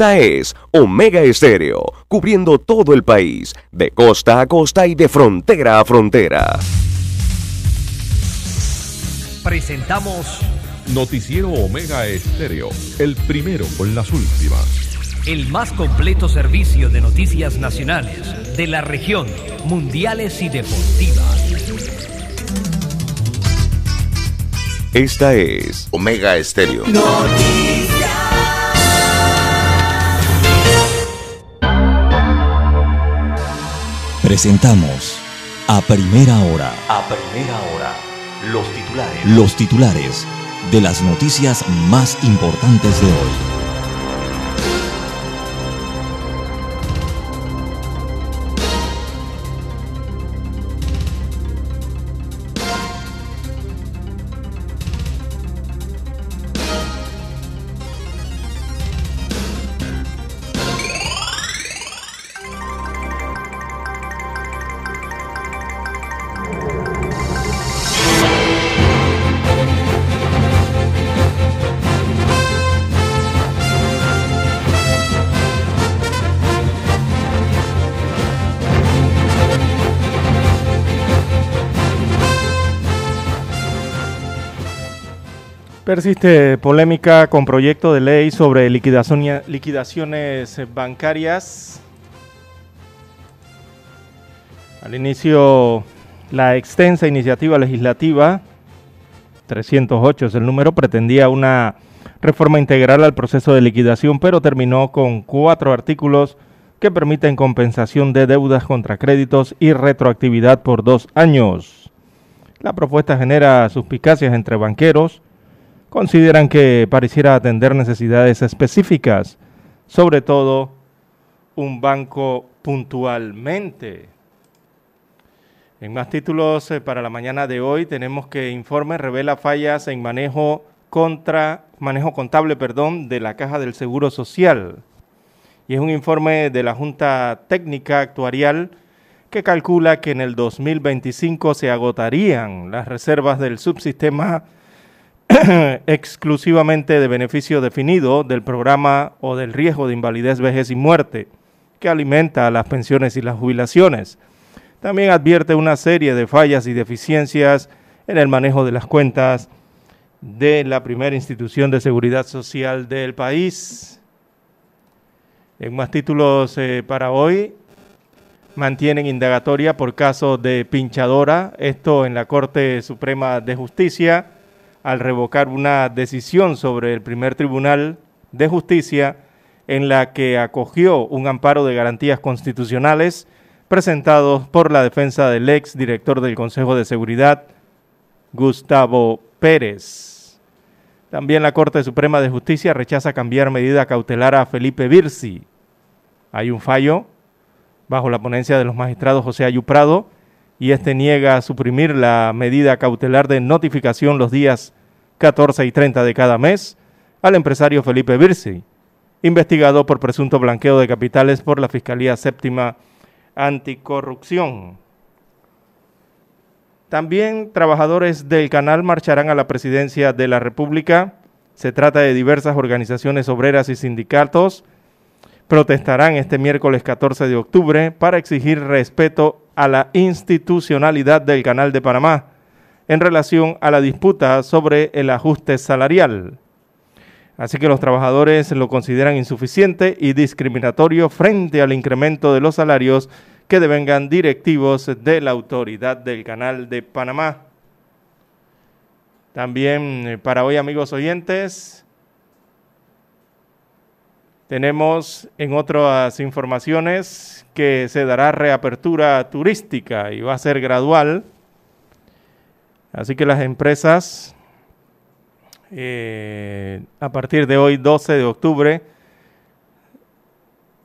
Esta es Omega Estéreo, cubriendo todo el país, de costa a costa y de frontera a frontera. Presentamos Noticiero Omega Estéreo, el primero con las últimas. el más completo servicio de noticias nacionales, de la región, mundiales y deportivas. Esta es Omega Estéreo. Presentamos a primera hora A primera hora, los titulares. los titulares de las noticias más importantes de hoy. Persiste polémica con proyecto de ley sobre liquidaciones bancarias. Al inicio, la extensa iniciativa legislativa, 308 es el número, pretendía una reforma integral al proceso de liquidación, pero terminó con cuatro artículos que permiten compensación de deudas contra créditos y retroactividad por dos años. La propuesta genera suspicacias entre banqueros, consideran que pareciera atender necesidades específicas, sobre todo un banco puntualmente. En más títulos eh, para la mañana de hoy tenemos que informe revela fallas en manejo contra manejo contable, perdón, de la Caja del Seguro Social. Y es un informe de la Junta Técnica Actuarial que calcula que en el 2025 se agotarían las reservas del subsistema exclusivamente de beneficio definido del programa o del riesgo de invalidez, vejez y muerte, que alimenta las pensiones y las jubilaciones. También advierte una serie de fallas y deficiencias en el manejo de las cuentas de la primera institución de seguridad social del país. En más títulos eh, para hoy, mantienen indagatoria por caso de pinchadora, esto en la Corte Suprema de Justicia al revocar una decisión sobre el primer tribunal de justicia en la que acogió un amparo de garantías constitucionales presentados por la defensa del ex director del Consejo de Seguridad, Gustavo Pérez. También la Corte Suprema de Justicia rechaza cambiar medida cautelar a Felipe Virsi. Hay un fallo bajo la ponencia de los magistrados José Ayuprado y este niega suprimir la medida cautelar de notificación los días 14 y 30 de cada mes al empresario Felipe Virsi, investigado por presunto blanqueo de capitales por la Fiscalía Séptima Anticorrupción. También trabajadores del canal marcharán a la presidencia de la República. Se trata de diversas organizaciones obreras y sindicatos. Protestarán este miércoles 14 de octubre para exigir respeto a la institucionalidad del Canal de Panamá en relación a la disputa sobre el ajuste salarial. Así que los trabajadores lo consideran insuficiente y discriminatorio frente al incremento de los salarios que devengan directivos de la autoridad del Canal de Panamá. También eh, para hoy, amigos oyentes, tenemos en otras informaciones que se dará reapertura turística y va a ser gradual. Así que las empresas eh, a partir de hoy, 12 de octubre,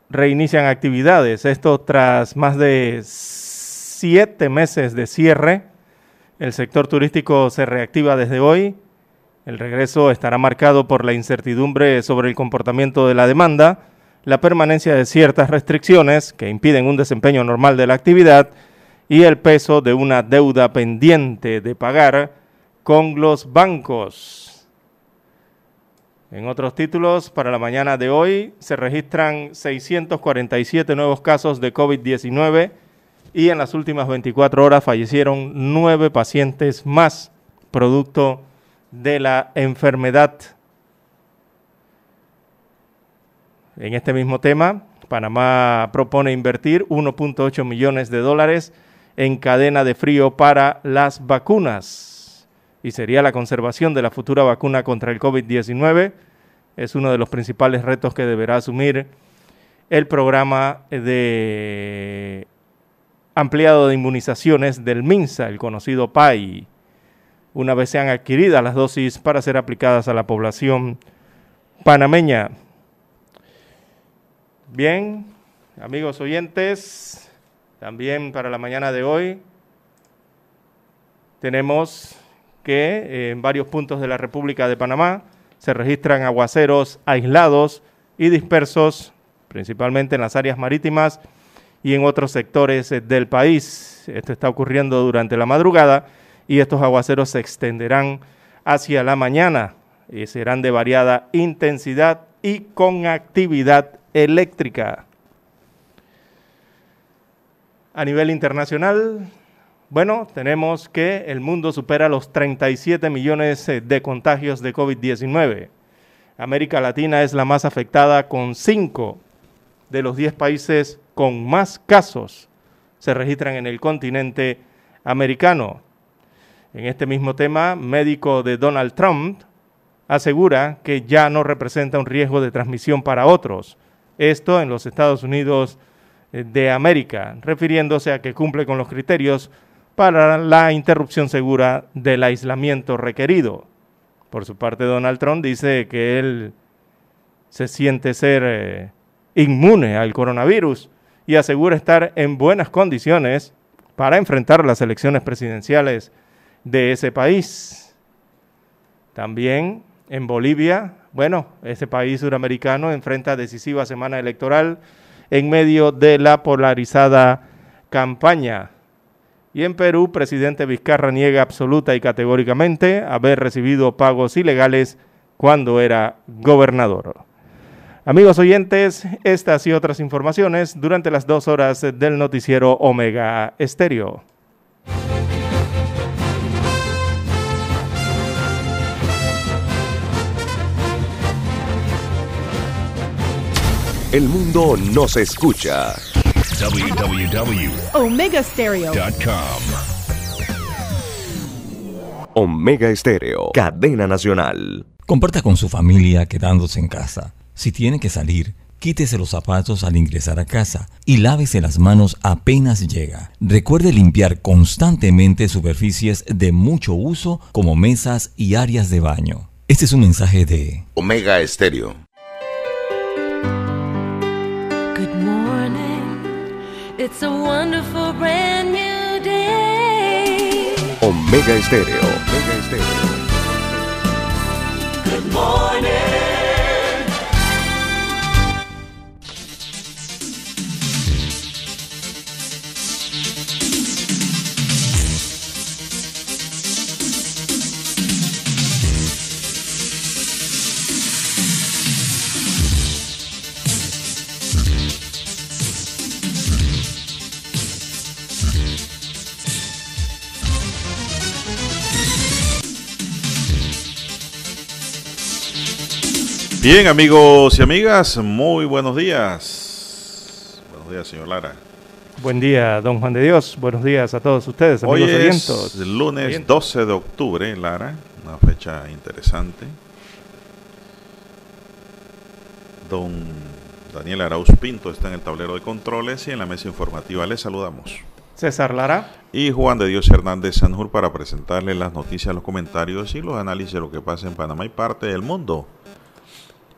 reinician actividades. Esto tras más de siete meses de cierre. El sector turístico se reactiva desde hoy. El regreso estará marcado por la incertidumbre sobre el comportamiento de la demanda, la permanencia de ciertas restricciones que impiden un desempeño normal de la actividad y el peso de una deuda pendiente de pagar con los bancos. En otros títulos, para la mañana de hoy se registran 647 nuevos casos de COVID-19 y en las últimas 24 horas fallecieron nueve pacientes más, producto de la enfermedad. En este mismo tema, Panamá propone invertir 1.8 millones de dólares en cadena de frío para las vacunas y sería la conservación de la futura vacuna contra el COVID-19. Es uno de los principales retos que deberá asumir el programa de ampliado de inmunizaciones del MINSA, el conocido PAI, una vez sean adquiridas las dosis para ser aplicadas a la población panameña. Bien, amigos oyentes, también para la mañana de hoy tenemos que eh, en varios puntos de la República de Panamá se registran aguaceros aislados y dispersos, principalmente en las áreas marítimas y en otros sectores eh, del país. Esto está ocurriendo durante la madrugada y estos aguaceros se extenderán hacia la mañana y serán de variada intensidad y con actividad eléctrica. A nivel internacional, bueno, tenemos que el mundo supera los 37 millones eh, de contagios de COVID-19. América Latina es la más afectada con 5 de los 10 países con más casos se registran en el continente americano. En este mismo tema, médico de Donald Trump asegura que ya no representa un riesgo de transmisión para otros, esto en los Estados Unidos eh, de América, refiriéndose a que cumple con los criterios para la interrupción segura del aislamiento requerido. Por su parte, Donald Trump dice que él se siente ser eh, inmune al coronavirus y asegura estar en buenas condiciones para enfrentar las elecciones presidenciales de ese país. También en Bolivia, bueno, ese país suramericano enfrenta decisiva semana electoral en medio de la polarizada campaña. Y en Perú, presidente Vizcarra niega absoluta y categóricamente haber recibido pagos ilegales cuando era gobernador. Amigos oyentes, estas y otras informaciones durante las dos horas del noticiero Omega Estéreo. El mundo nos escucha. www.omegastereo.com Omega Estéreo, cadena nacional. Comparta con su familia quedándose en casa. Si tiene que salir, quítese los zapatos al ingresar a casa y lávese las manos apenas llega. Recuerde limpiar constantemente superficies de mucho uso como mesas y áreas de baño. Este es un mensaje de Omega Estéreo. It's a wonderful brand new day. Omega Estéreo. Omega Estéreo. Good morning. Bien, amigos y amigas, muy buenos días. Buenos días, señor Lara. Buen día, don Juan de Dios. Buenos días a todos ustedes, Hoy amigos es oyentes. el lunes Oyentes. 12 de octubre, Lara, una fecha interesante. Don Daniel Arauz Pinto está en el tablero de controles y en la mesa informativa le saludamos. César Lara. Y Juan de Dios Hernández Sanjur para presentarle las noticias, los comentarios y los análisis de lo que pasa en Panamá y parte del mundo.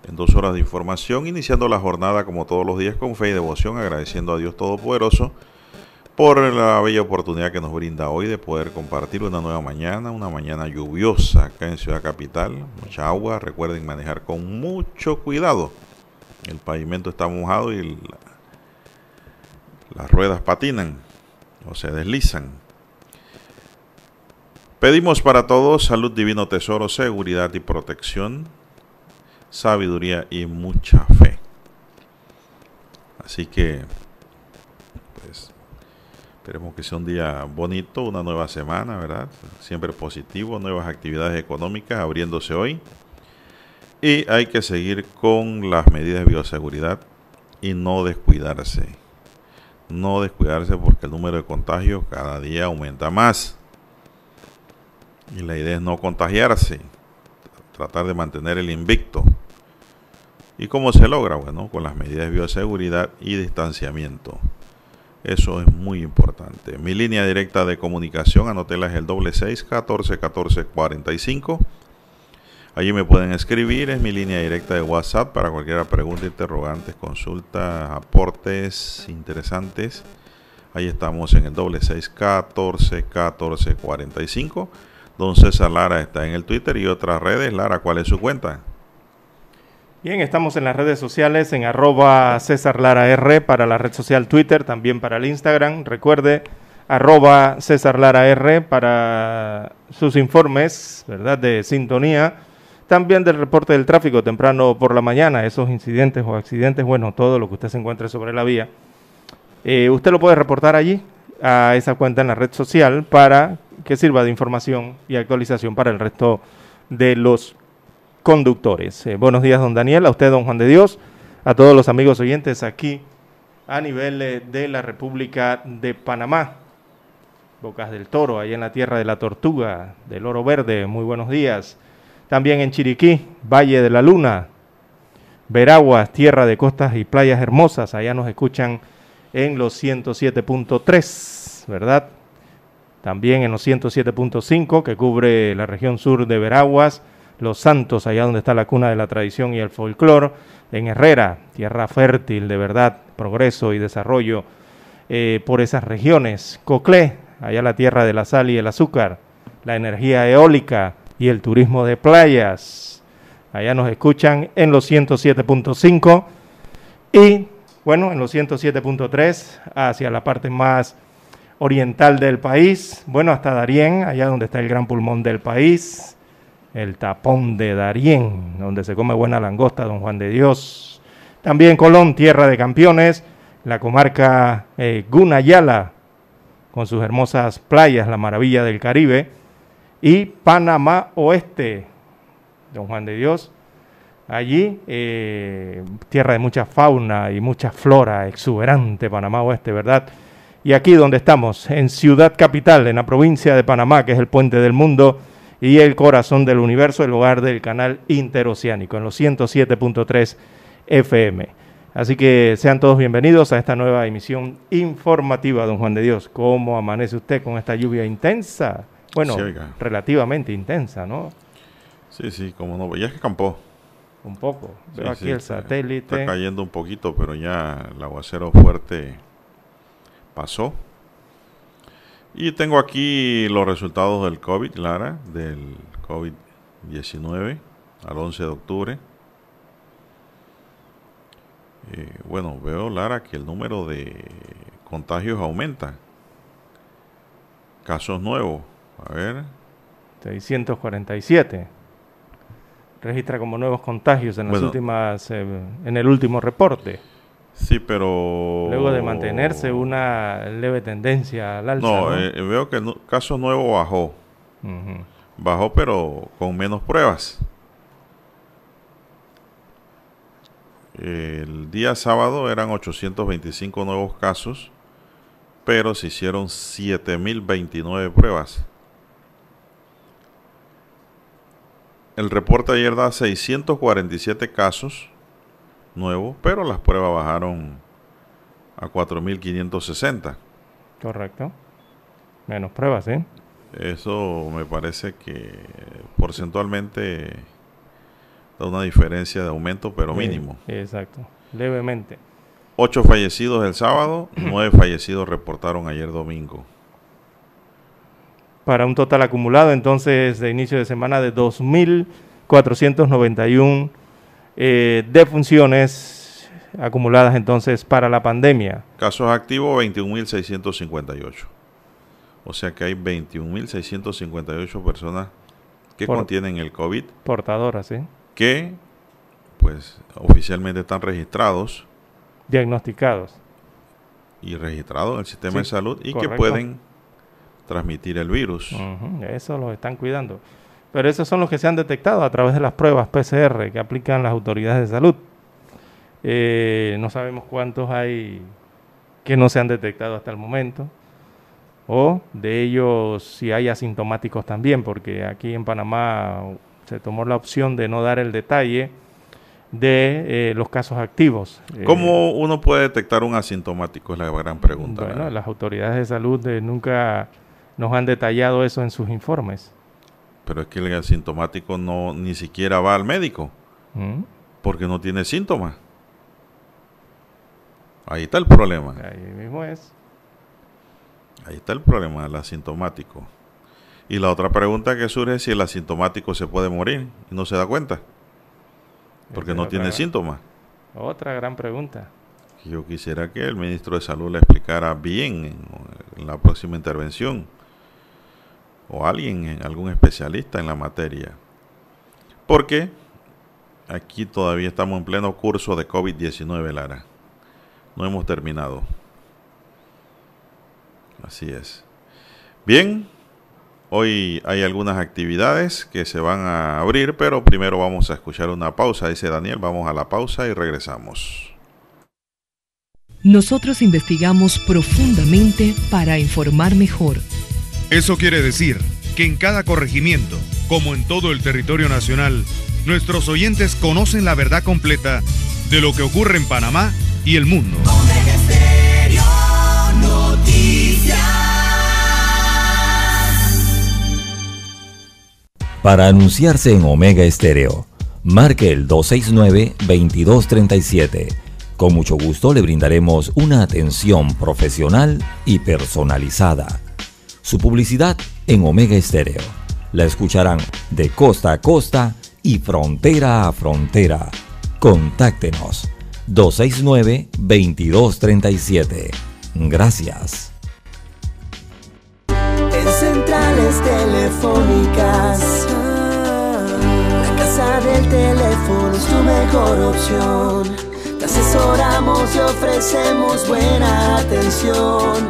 En dos horas de información, iniciando la jornada como todos los días con fe y devoción, agradeciendo a Dios Todopoderoso por la bella oportunidad que nos brinda hoy de poder compartir una nueva mañana, una mañana lluviosa acá en Ciudad Capital, mucha agua, recuerden manejar con mucho cuidado. El pavimento está mojado y la- las ruedas patinan o se deslizan. Pedimos para todos salud, divino tesoro, seguridad y protección. Sabiduría y mucha fe. Así que, pues, esperemos que sea un día bonito, una nueva semana, ¿verdad? Siempre positivo, nuevas actividades económicas abriéndose hoy. Y hay que seguir con las medidas de bioseguridad y no descuidarse. No descuidarse porque el número de contagios cada día aumenta más. Y la idea es no contagiarse, tratar de mantener el invicto. ¿Y cómo se logra? Bueno, con las medidas de bioseguridad y distanciamiento. Eso es muy importante. Mi línea directa de comunicación, anótela es el doble seis catorce catorce cuarenta y cinco. Allí me pueden escribir, es mi línea directa de WhatsApp para cualquier pregunta, interrogantes, consultas, aportes interesantes. Ahí estamos en el doble seis catorce catorce cuarenta y cinco. Don César Lara está en el Twitter y otras redes. Lara, ¿cuál es su cuenta? Bien, estamos en las redes sociales en arroba César R para la red social Twitter, también para el Instagram. Recuerde, arroba César R para sus informes, ¿verdad? De sintonía. También del reporte del tráfico temprano por la mañana, esos incidentes o accidentes, bueno, todo lo que usted se encuentre sobre la vía. Eh, usted lo puede reportar allí, a esa cuenta en la red social, para que sirva de información y actualización para el resto de los conductores. Eh, buenos días, don Daniel, a usted, don Juan de Dios, a todos los amigos oyentes aquí a nivel eh, de la República de Panamá. Bocas del Toro, ahí en la tierra de la Tortuga, del Oro Verde, muy buenos días. También en Chiriquí, Valle de la Luna, Veraguas, tierra de costas y playas hermosas, allá nos escuchan en los 107.3, ¿verdad? También en los 107.5 que cubre la región sur de Veraguas, los Santos, allá donde está la cuna de la tradición y el folclor, en Herrera, tierra fértil de verdad, progreso y desarrollo eh, por esas regiones. Coclé, allá la tierra de la sal y el azúcar, la energía eólica y el turismo de playas. Allá nos escuchan en los 107.5 y, bueno, en los 107.3 hacia la parte más oriental del país, bueno, hasta Darién, allá donde está el gran pulmón del país, el tapón de Darién, donde se come buena langosta, don Juan de Dios. También Colón, tierra de campeones, la comarca eh, Gunayala, con sus hermosas playas, la maravilla del Caribe, y Panamá Oeste, don Juan de Dios. Allí, eh, tierra de mucha fauna y mucha flora, exuberante Panamá Oeste, ¿verdad? Y aquí donde estamos, en Ciudad Capital, en la provincia de Panamá, que es el puente del mundo, y el corazón del universo, el hogar del canal interoceánico, en los 107.3 FM. Así que sean todos bienvenidos a esta nueva emisión informativa, don Juan de Dios. ¿Cómo amanece usted con esta lluvia intensa? Bueno, relativamente intensa, ¿no? Sí, sí, como no, ya es que campó. Un poco. Veo aquí el satélite. Está cayendo un poquito, pero ya el aguacero fuerte pasó. Y tengo aquí los resultados del COVID, Lara, del COVID-19 al 11 de octubre. Eh, bueno, veo, Lara, que el número de contagios aumenta. Casos nuevos, a ver. 647. Registra como nuevos contagios en las últimas, eh, en el último reporte. Sí, pero... Luego de mantenerse una leve tendencia al alza. No, eh, veo que el caso nuevo bajó. Bajó, pero con menos pruebas. El día sábado eran 825 nuevos casos, pero se hicieron 7029 pruebas. El reporte ayer da 647 casos nuevo, pero las pruebas bajaron a 4.560. Correcto. Menos pruebas, ¿eh? Eso me parece que porcentualmente da una diferencia de aumento, pero mínimo. exacto, levemente. Ocho fallecidos el sábado, nueve fallecidos reportaron ayer domingo. Para un total acumulado entonces de inicio de semana de 2.491 eh, de funciones acumuladas entonces para la pandemia. Casos activos 21.658. O sea que hay 21.658 personas que contienen el COVID. Portadoras, ¿sí? Que pues oficialmente están registrados Diagnosticados. y registrados en el sistema de salud y que pueden transmitir el virus. Eso los están cuidando. Pero esos son los que se han detectado a través de las pruebas PCR que aplican las autoridades de salud. Eh, no sabemos cuántos hay que no se han detectado hasta el momento. O de ellos si hay asintomáticos también, porque aquí en Panamá se tomó la opción de no dar el detalle de eh, los casos activos. Eh, ¿Cómo uno puede detectar un asintomático? Es la gran pregunta. bueno, ¿verdad? las autoridades de salud eh, nunca nos han detallado eso en sus informes. Pero es que el asintomático no ni siquiera va al médico ¿Mm? porque no tiene síntomas. Ahí está el problema. Ahí mismo es. Ahí está el problema del asintomático. Y la otra pregunta que surge es si el asintomático se puede morir y no se da cuenta porque Esa no tiene síntomas. Otra gran pregunta. Yo quisiera que el ministro de Salud le explicara bien en, en la próxima intervención o alguien, algún especialista en la materia. Porque aquí todavía estamos en pleno curso de COVID-19, Lara. No hemos terminado. Así es. Bien, hoy hay algunas actividades que se van a abrir, pero primero vamos a escuchar una pausa, dice Daniel. Vamos a la pausa y regresamos. Nosotros investigamos profundamente para informar mejor. Eso quiere decir que en cada corregimiento, como en todo el territorio nacional, nuestros oyentes conocen la verdad completa de lo que ocurre en Panamá y el mundo. Para anunciarse en Omega Estéreo, marque el 269-2237. Con mucho gusto le brindaremos una atención profesional y personalizada. Su publicidad en Omega Estéreo. La escucharán de costa a costa y frontera a frontera. Contáctenos 269-2237. Gracias. En centrales telefónicas, la casa del teléfono es tu mejor opción. Te asesoramos y ofrecemos buena atención.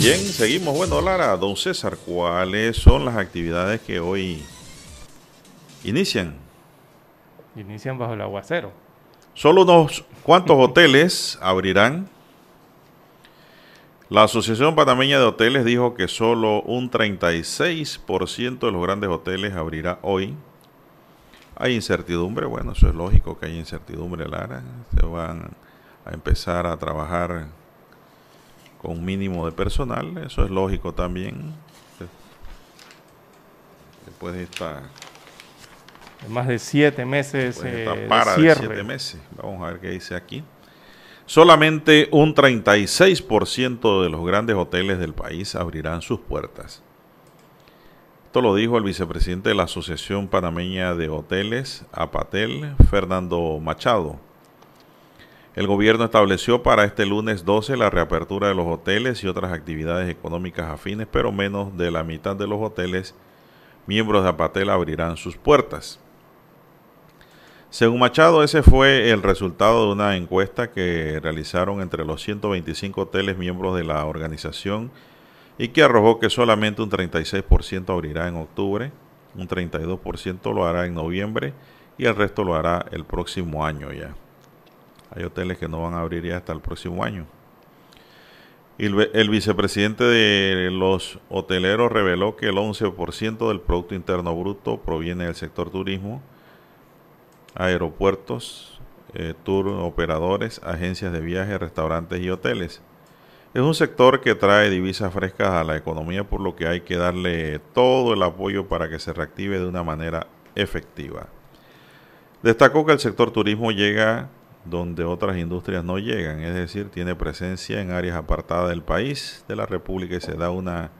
Bien, seguimos. Bueno, Lara, don César, ¿cuáles son las actividades que hoy inician? Inician bajo el aguacero. Solo unos cuantos hoteles abrirán. La Asociación Panameña de Hoteles dijo que solo un 36% de los grandes hoteles abrirá hoy. Hay incertidumbre, bueno, eso es lógico que hay incertidumbre, Lara. Se van a empezar a trabajar con un mínimo de personal, eso es lógico también. Después de esta, Más de siete meses de eh, esta para de siete meses. Vamos a ver qué dice aquí. Solamente un 36% de los grandes hoteles del país abrirán sus puertas. Esto lo dijo el vicepresidente de la Asociación Panameña de Hoteles, APATEL, Fernando Machado. El gobierno estableció para este lunes 12 la reapertura de los hoteles y otras actividades económicas afines, pero menos de la mitad de los hoteles miembros de APATEL abrirán sus puertas. Según Machado, ese fue el resultado de una encuesta que realizaron entre los 125 hoteles miembros de la organización y que arrojó que solamente un 36% abrirá en octubre, un 32% lo hará en noviembre y el resto lo hará el próximo año ya. Hay hoteles que no van a abrir ya hasta el próximo año. El, vicepresidente de los hoteleros reveló que el 11% del Producto Interno Bruto proviene del sector turismo, aeropuertos, eh, tour operadores, agencias de viajes, restaurantes y hoteles. Es un sector que trae divisas frescas a la economía, por lo que hay que darle todo el apoyo para que se reactive de una manera efectiva. Destacó que el sector turismo llega donde otras industrias no llegan, es decir, tiene presencia en áreas apartadas del país, de la República y se da una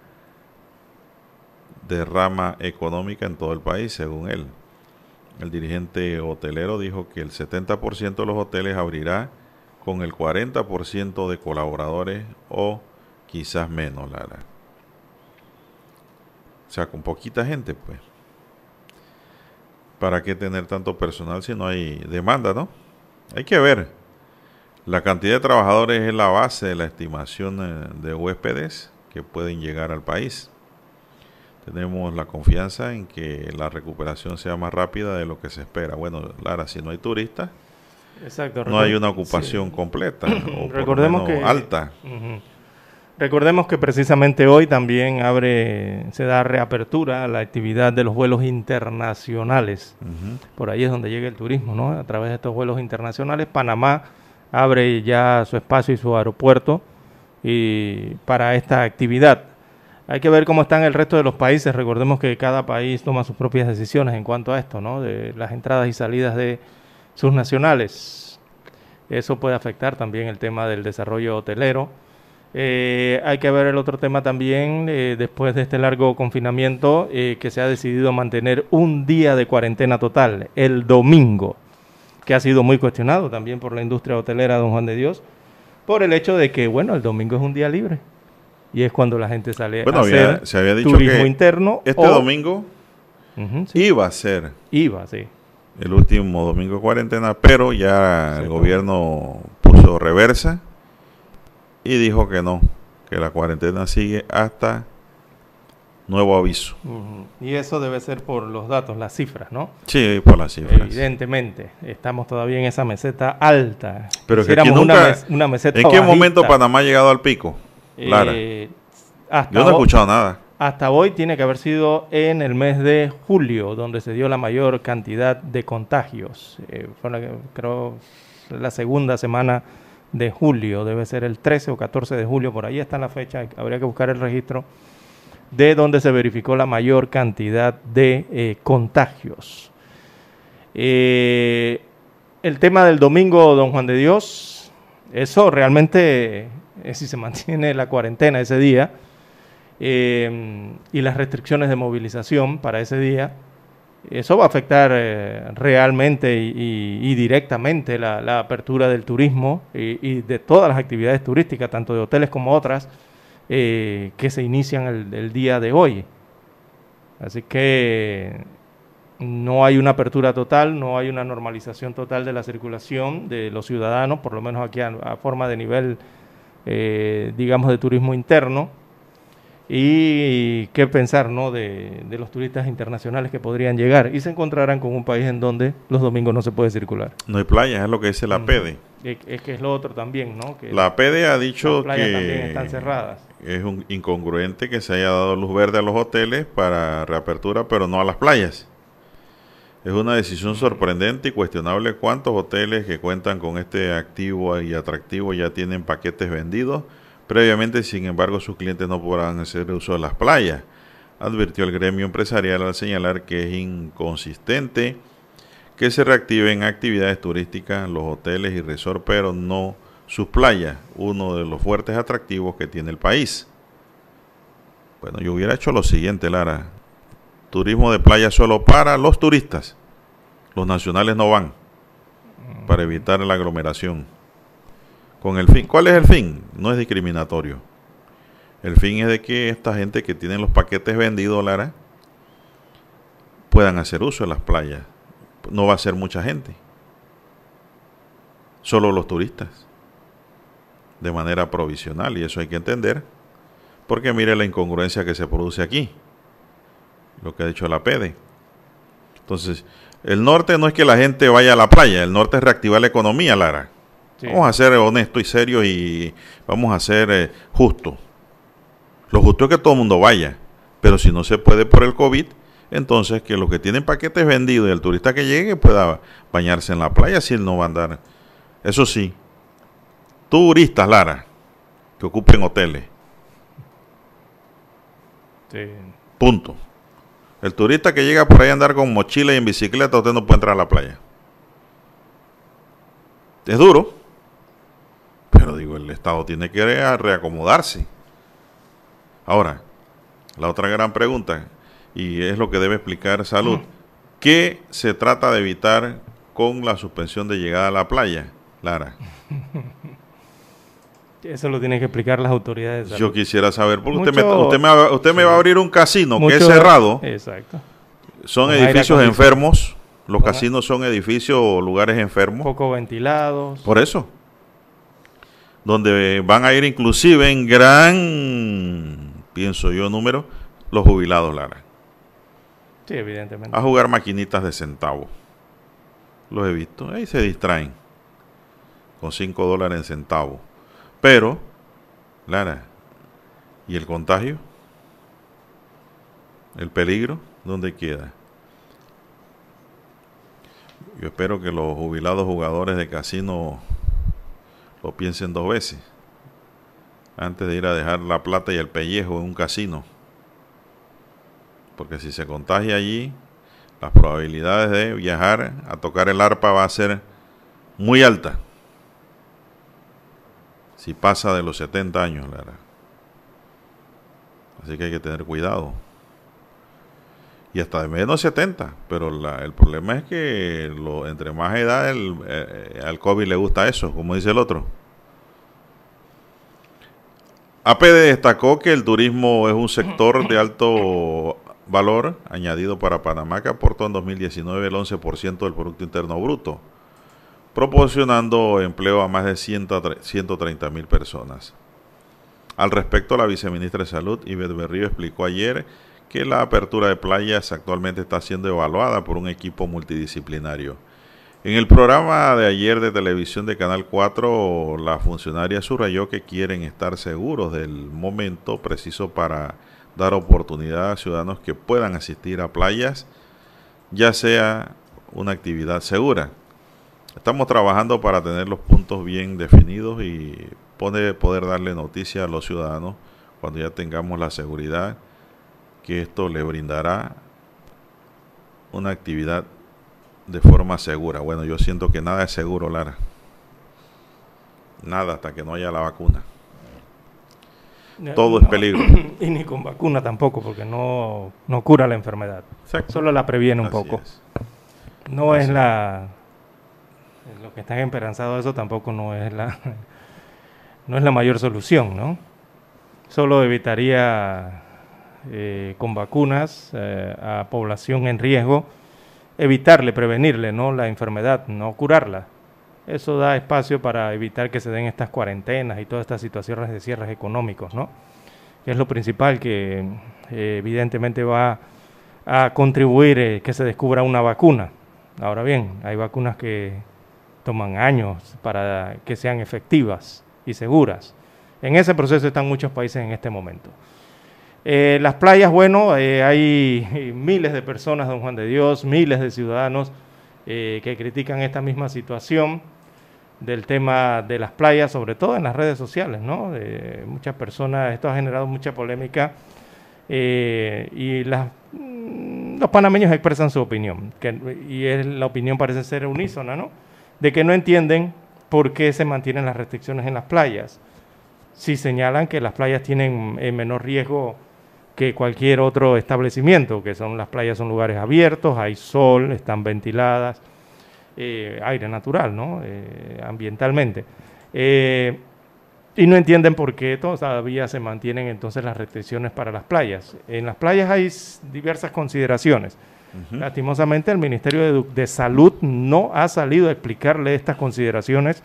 derrama económica en todo el país, según él. El dirigente hotelero dijo que el 70% de los hoteles abrirá con el 40% de colaboradores o quizás menos, Lara. O sea, con poquita gente, pues. ¿Para qué tener tanto personal si no hay demanda, no? Hay que ver. La cantidad de trabajadores es la base de la estimación eh, de huéspedes que pueden llegar al país tenemos la confianza en que la recuperación sea más rápida de lo que se espera. Bueno, Lara, si no hay turistas, no hay una ocupación completa o Recordemos que alta. Recordemos que precisamente hoy también abre, se da reapertura a la actividad de los vuelos internacionales. Por ahí es donde llega el turismo, ¿no? A través de estos vuelos internacionales, Panamá abre ya su espacio y su aeropuerto y para esta actividad. Hay que ver cómo están el resto de los países. Recordemos que cada país toma sus propias decisiones en cuanto a esto, ¿no? De las entradas y salidas de sus nacionales. Eso puede afectar también el tema del desarrollo hotelero. Eh, hay que ver el otro tema también, eh, después de este largo confinamiento, eh, que se ha decidido mantener un día de cuarentena total, el domingo, que ha sido muy cuestionado también por la industria hotelera, don Juan de Dios, por el hecho de que, bueno, el domingo es un día libre y es cuando la gente sale a hacer se había dicho turismo interno. Este domingo iba a ser. Iba, sí. El último domingo de cuarentena, pero ya el gobierno puso reversa y dijo que no, que la cuarentena sigue hasta nuevo aviso. Y eso debe ser por los datos, las cifras, ¿no? Sí, por las cifras. Evidentemente, estamos todavía en esa meseta alta. Pero que nunca, una, meseta ¿En qué momento Panamá ha llegado al pico? Eh, Yo no he escuchado nada. Hasta hoy tiene que haber sido en el mes de julio, donde se dio la mayor cantidad de contagios. Eh, fue la, creo la segunda semana de julio, debe ser el 13 o 14 de julio, por ahí está la fecha, habría que buscar el registro de donde se verificó la mayor cantidad de eh, contagios. Eh, el tema del domingo, don Juan de Dios, eso realmente eh, si se mantiene la cuarentena ese día y las restricciones de movilización para ese día, eso va a afectar eh, realmente y, directamente la, apertura del turismo y, de todas las actividades turísticas, tanto de hoteles como otras, que se inician el, el, día de hoy. Así que no hay una apertura total, no hay una normalización total de la circulación de los ciudadanos, por lo menos aquí a forma de nivel eh, digamos, de turismo interno y qué pensar ¿no? De, los turistas internacionales que podrían llegar y se encontrarán con un país en donde los domingos no se puede circular. No hay playas, es lo que dice la PEDE. Es, que es lo otro también, ¿no? Que la PEDE ha dicho que están cerradas. es un incongruente que se haya dado luz verde a los hoteles para reapertura, pero no a las playas. Es una decisión sorprendente y cuestionable cuántos hoteles que cuentan con este activo y atractivo ya tienen paquetes vendidos. Previamente, sin embargo, sus clientes no podrán hacer uso de las playas. Advirtió el gremio empresarial al señalar que es inconsistente que se reactiven actividades turísticas, los hoteles y resort, pero no sus playas, uno de los fuertes atractivos que tiene el país. Bueno, yo hubiera hecho lo siguiente, Lara turismo de playa solo para los turistas. Los nacionales no van para evitar la aglomeración. Con el fin, ¿cuál es el fin? No es discriminatorio. El fin es de que esta gente que tiene los paquetes vendidos, Lara, puedan hacer uso de las playas. no va a ser mucha gente. Solo los turistas. De manera provisional. Y eso hay que entender. Porque mire la incongruencia que se produce aquí. Lo que ha dicho la PEDE. Entonces, el norte no es que la gente vaya a la playa. El norte es reactivar la economía, Lara. Vamos a ser honestos y serios y vamos a ser eh, justos. Lo justo es que todo el mundo vaya. Pero si no se puede por el COVID, entonces que los que tienen paquetes vendidos y el turista que llegue pueda bañarse en la playa si él no va a andar. Eso sí, turistas, Lara, que ocupen hoteles. Punto. El turista que llega por ahí a andar con mochila y en bicicleta, usted no puede entrar a la playa. Es duro, pero digo, el Estado tiene que reacomodarse. Ahora, la otra gran pregunta, y es lo que debe explicar Salud, ¿qué se trata de evitar con la suspensión de llegada a la playa, Lara? Eso lo tienen que explicar las autoridades. Yo quisiera saber, porque usted, me, usted, me, va a abrir un casino que es cerrado. Exacto. Son edificios enfermos. Los casinos son edificios o lugares enfermos. Poco ventilados. Por eso. Donde van a ir inclusive en gran, pienso yo, número, los jubilados, Lara. Sí, evidentemente. A jugar maquinitas de centavo. Los he visto. Ahí se distraen. Con 5 dólares en centavo. Pero, Lara, ¿y el contagio? ¿El peligro? ¿Dónde queda? Yo espero que los jubilados jugadores de casino lo piensen dos veces antes de ir a dejar la plata y el pellejo en un casino. Porque si se contagia allí, las probabilidades de viajar a tocar el arpa va a ser muy alta si pasa de los 70 años, Lara. Así que hay que tener cuidado. Y hasta de menos 70. Pero el problema es que lo, entre más edad el, eh, al COVID le gusta eso, como dice el otro. APD destacó que el turismo es un sector de alto valor añadido para Panamá que aportó en 2019 el 11% del Producto Interno Bruto proporcionando empleo a más de 130 mil personas. Al respecto, la viceministra de Salud, Ivette Berrío, explicó ayer que la apertura de playas actualmente está siendo evaluada por un equipo multidisciplinario. En el programa de ayer de televisión de Canal 4, la funcionaria subrayó que quieren estar seguros del momento preciso para dar oportunidad a ciudadanos que puedan asistir a playas, ya sea una actividad segura. Estamos trabajando para tener los puntos bien definidos y poder darle noticia a los ciudadanos cuando ya tengamos la seguridad que esto le brindará una actividad de forma segura. Bueno, yo siento que nada es seguro, Lara. Nada hasta que no haya la vacuna. Todo es peligro. Y ni con vacuna tampoco, porque no, cura la enfermedad. Solo la previene un poco. No es la los que están esperanzados eso tampoco no es la no es la mayor solución, ¿no? Solo evitaría eh, con vacunas eh, a población en riesgo evitarle, prevenirle, ¿no? La enfermedad, no curarla. Eso da espacio para evitar que se den estas cuarentenas y todas estas situaciones de cierres económicos, ¿no? Que es lo principal que eh, evidentemente va a contribuir que se descubra una vacuna. Ahora bien, hay vacunas que toman años para que sean efectivas y seguras. En ese proceso están muchos países en este momento. Eh, las playas, bueno, eh, hay miles de personas, don Juan de Dios, miles de ciudadanos eh, que critican esta misma situación del tema de las playas, sobre todo en las redes sociales, ¿no? muchas personas, esto ha generado mucha polémica y las, mm, los panameños expresan su opinión, que, y es, la opinión parece ser unísona, ¿no? de que no entienden por qué se mantienen las restricciones en las playas. Si señalan que las playas tienen eh, menor riesgo que cualquier otro establecimiento, que son las playas son lugares abiertos, hay sol, están ventiladas, eh, aire natural, ¿no? Eh, ambientalmente. y no entienden por qué todavía se mantienen entonces las restricciones para las playas. En las playas hay diversas consideraciones. Lastimosamente el Ministerio de Salud no ha salido a explicarle estas consideraciones,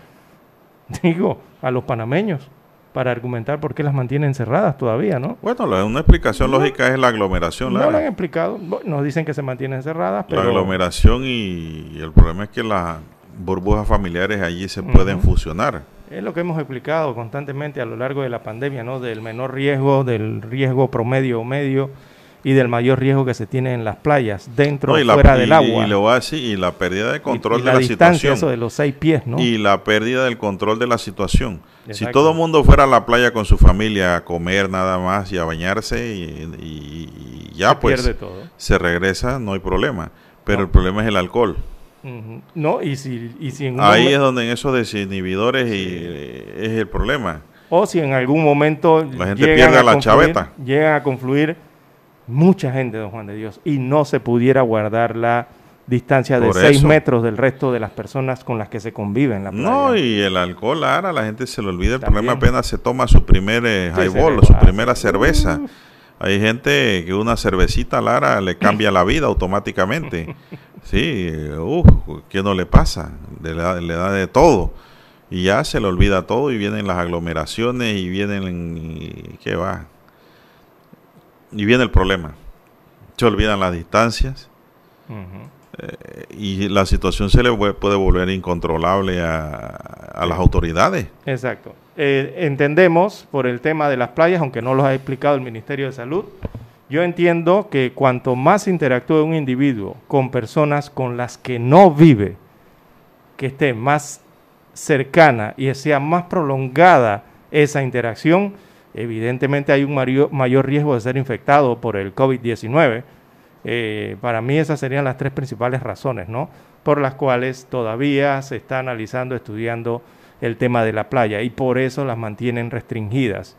digo, a los panameños para argumentar por qué las mantienen cerradas todavía, ¿no? Bueno, la- una explicación lógica es la aglomeración, No Lara. lo han explicado, nos dicen que se mantienen cerradas, pero La aglomeración y, y el problema es que las burbujas familiares allí se pueden fusionar. Es lo que hemos explicado constantemente a lo largo de la pandemia, ¿no? Del menor riesgo, del riesgo promedio o medio y del mayor riesgo que se tiene en las playas, dentro No, o y la, fuera y- del agua. Y, a decir, y la pérdida de control y de la la, distancia, situación. eso de los seis pies, ¿no? Y la pérdida del control de la situación. Si todo el mundo fuera a la playa con su familia a comer nada más y a bañarse y, ya Se pues todo. se regresa, no hay problema. Pero No. el problema es el alcohol. No, y si, y si en un Ahí es donde en esos desinhibidores y, es el problema. o si en algún momento La gente llegan pierde a la confluir- chaveta. llegan a confluir mucha gente, don Juan de Dios, y no se pudiera guardar la distancia de Por 6 eso. metros del resto de las personas con las que se convive en la playa. No, y el alcohol, ahora la gente se le olvida. El También. problema apenas se toma su primer eh, Sí, highball, su primera cerveza. Hay gente que una cervecita, Lara, le cambia la vida automáticamente. Sí, uff, ¿qué no le pasa? Le da, le da de todo. Y ya se le olvida todo y vienen las aglomeraciones y vienen... ¿Qué va? Y viene el problema. Se olvidan las distancias eh, y la situación se le puede volver incontrolable a, a las autoridades. Exacto. Eh, entendemos por el tema de las playas, aunque no los ha explicado el Ministerio de Salud, yo entiendo que cuanto más interactúe un individuo con personas con las que no vive, que esté más cercana y sea más prolongada esa interacción, evidentemente hay un mayor riesgo de ser infectado por el COVID-19. Eh, para mí esas serían las tres principales razones, ¿no? Por las cuales todavía se está analizando, estudiando el tema de la playa y por eso las mantienen restringidas,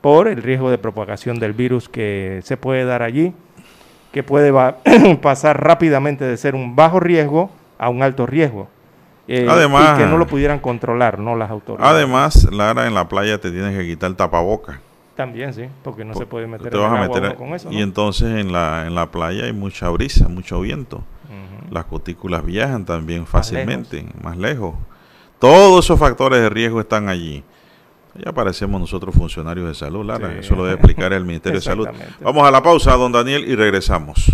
por el riesgo de propagación del virus que se puede dar allí, que puede pasar rápidamente de ser un bajo riesgo a un alto riesgo. Eh, Además- y que no lo pudieran controlar, ¿no? Las autoridades. Además, Lara, en la playa te tienes que quitar el tapaboca. También, sí, porque no se puede meter te en vas el a agua meter uno con eso, y entonces en la en la playa hay mucha brisa mucho viento las cutículas viajan también fácilmente más lejos. todos esos factores de riesgo están allí ya parecemos nosotros funcionarios de salud Lara Sí. eso lo debe explicar el Ministerio de Salud vamos a la pausa don Daniel y regresamos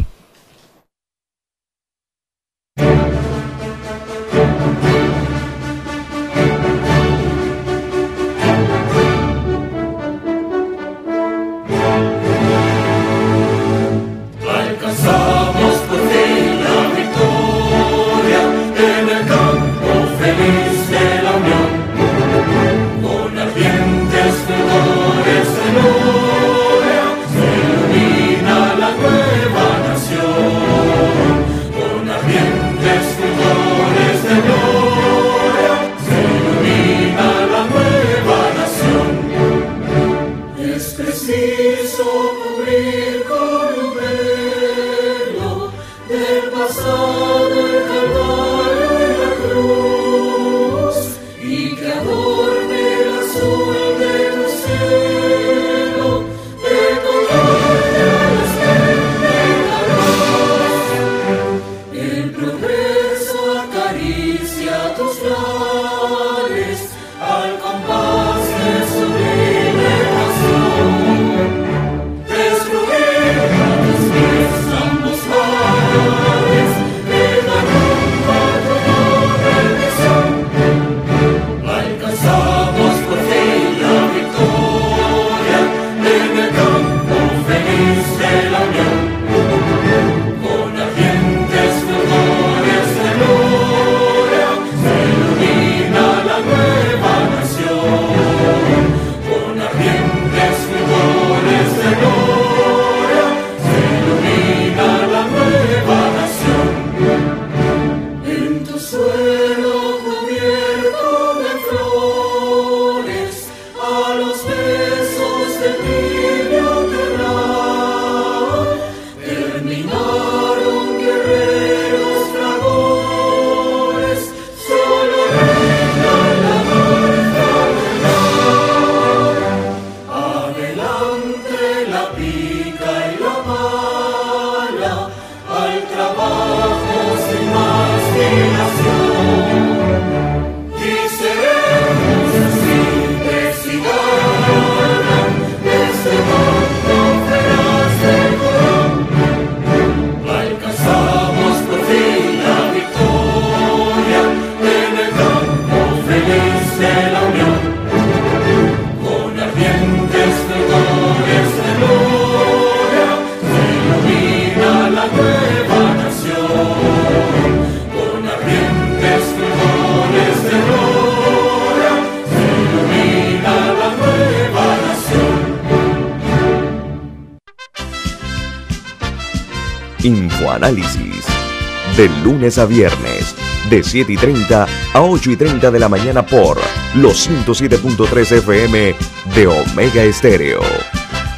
a viernes, de 7 y 30 a 8 y 30 de la mañana por los 107.3 FM de Omega Estéreo.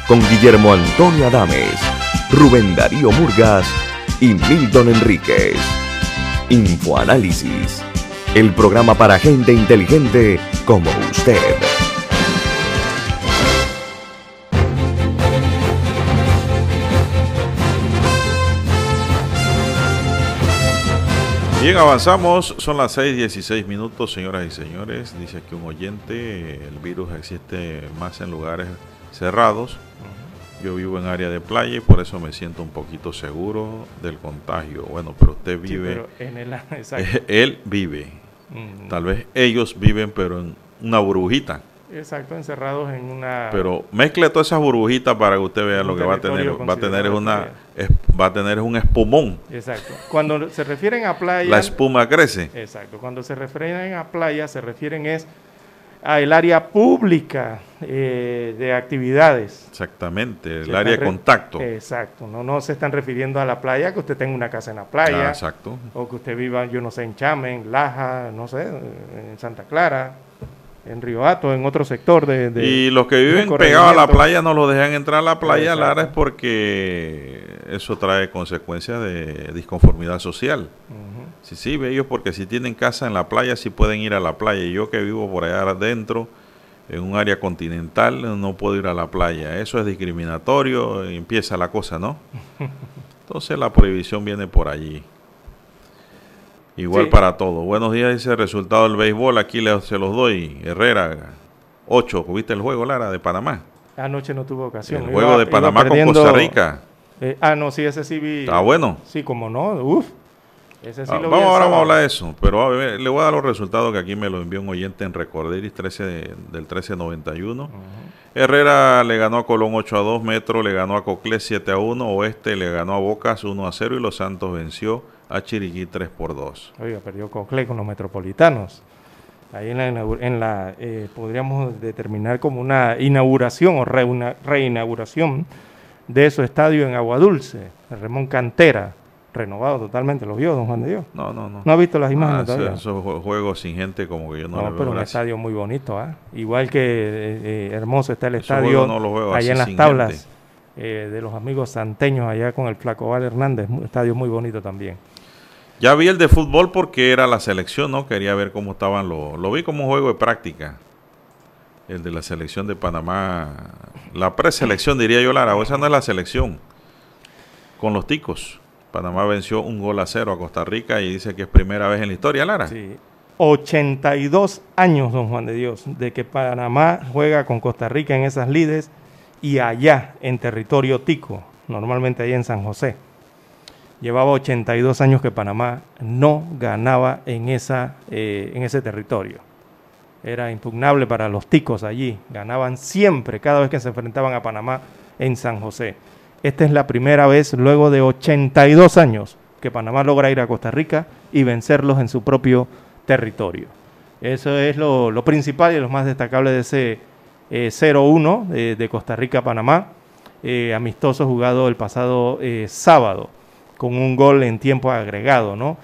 Con Guillermo Antonio Adames, Rubén Darío Murgas y Milton Enríquez. Infoanálisis. El programa para gente inteligente como usted. Bien, avanzamos. Son las 6:16 minutos, señoras y señores. Dice aquí un oyente: el virus existe más en lugares cerrados. Yo vivo en área de playa y por eso me siento un poquito seguro del contagio. Bueno, pero usted Sí, vive. pero en el- exacto. Él vive. Mm. Tal vez ellos viven, pero en una burbujita. Exacto, encerrados en una... Pero mezcle todas esas burbujitas para que usted vea lo que va a tener. Va a tener una, es- va a tener un espumón. Exacto. Cuando se refieren a playa... La espuma crece. Exacto. Cuando se refieren a playa, se refieren es a el área pública eh, de actividades. Exactamente, el Se área de contacto. Exacto. No, no se están refiriendo a la playa, que usted tenga una casa en la playa. Ah, exacto. O que usted viva, yo no sé, en Chame, en Laja, no sé, en Santa Clara, en Río Hato, en otro sector de... de- y los que viven pegados a la playa no los dejan entrar a la playa, Exacto. Lara, es porque eso trae consecuencias de disconformidad social. Ujú. Sí, sí, ellos porque si tienen casa en la playa, sí pueden ir a la playa. Yo que vivo por allá adentro, en un área continental, no puedo ir a la playa. Eso es discriminatorio, empieza la cosa, ¿no? Entonces la prohibición viene por allí. Igual Sí. para todo. Buenos días, dice el resultado del béisbol. Aquí le- se los doy. Herrera, 8. ¿Viste el juego, Lara, de Panamá? Anoche no tuvo ocasión. El Iba- juego de Panamá con Costa Rica. Eh, ah, no, sí, ese sí vi. Está bueno. Sí, como no, uf. Ese sí Ah, lo vi vamos ahora vamos a hablar de eso, pero a ver, le voy a dar los resultados que aquí me lo envió un oyente en Recorderis 13 de- del 1391. Herrera le ganó a Colón 8 a 2, Metro le ganó a Coclé 7 a 1, Oeste le ganó a Bocas 1 a 0 y Los Santos venció a Chiriquí 3 por 2. Oiga, perdió Cocle con los metropolitanos. Ahí en la, en la eh, podríamos determinar como una inauguración o reuna- reinauguración de su estadio en Agua Dulce, el Ramón Cantera, renovado totalmente. ¿Lo vio, don Juan de Dios? No, no, no. ¿No ha visto las imágenes Ah, todavía? esos, esos jue- juegos sin gente como que yo no, No, le pero veo un estadio muy bonito, ¿ah? Igual que eh, eh, hermoso está el estadio no veo allá en las tablas eh, de los amigos santeños allá con el Flacobal Hernández, un estadio muy bonito también. Ya vi el de fútbol porque era la selección, ¿no? Quería ver cómo estaban los... Lo vi como un juego de práctica. El de la selección de Panamá. La preselección, diría yo, Lara. O esa no es la selección. Con los ticos. Panamá venció un gol a cero a Costa Rica y dice que es primera vez en la historia, Lara. Sí. 82 años, don Juan de Dios, de que Panamá juega con Costa Rica en esas lides y allá en territorio tico, normalmente allá en San José. Llevaba 82 años que Panamá no ganaba en, esa, eh, en ese territorio. Era impugnable para los ticos allí. Ganaban siempre, cada vez que se enfrentaban a Panamá en San José. Esta es la primera vez, luego de 82 años, que Panamá logra ir a Costa Rica y vencerlos en su propio territorio. Eso es lo, principal y lo más destacable de ese eh, 0-1 de, de Costa Rica a Panamá, eh, amistoso jugado el pasado eh, sábado, con un gol en tiempo agregado, ¿no?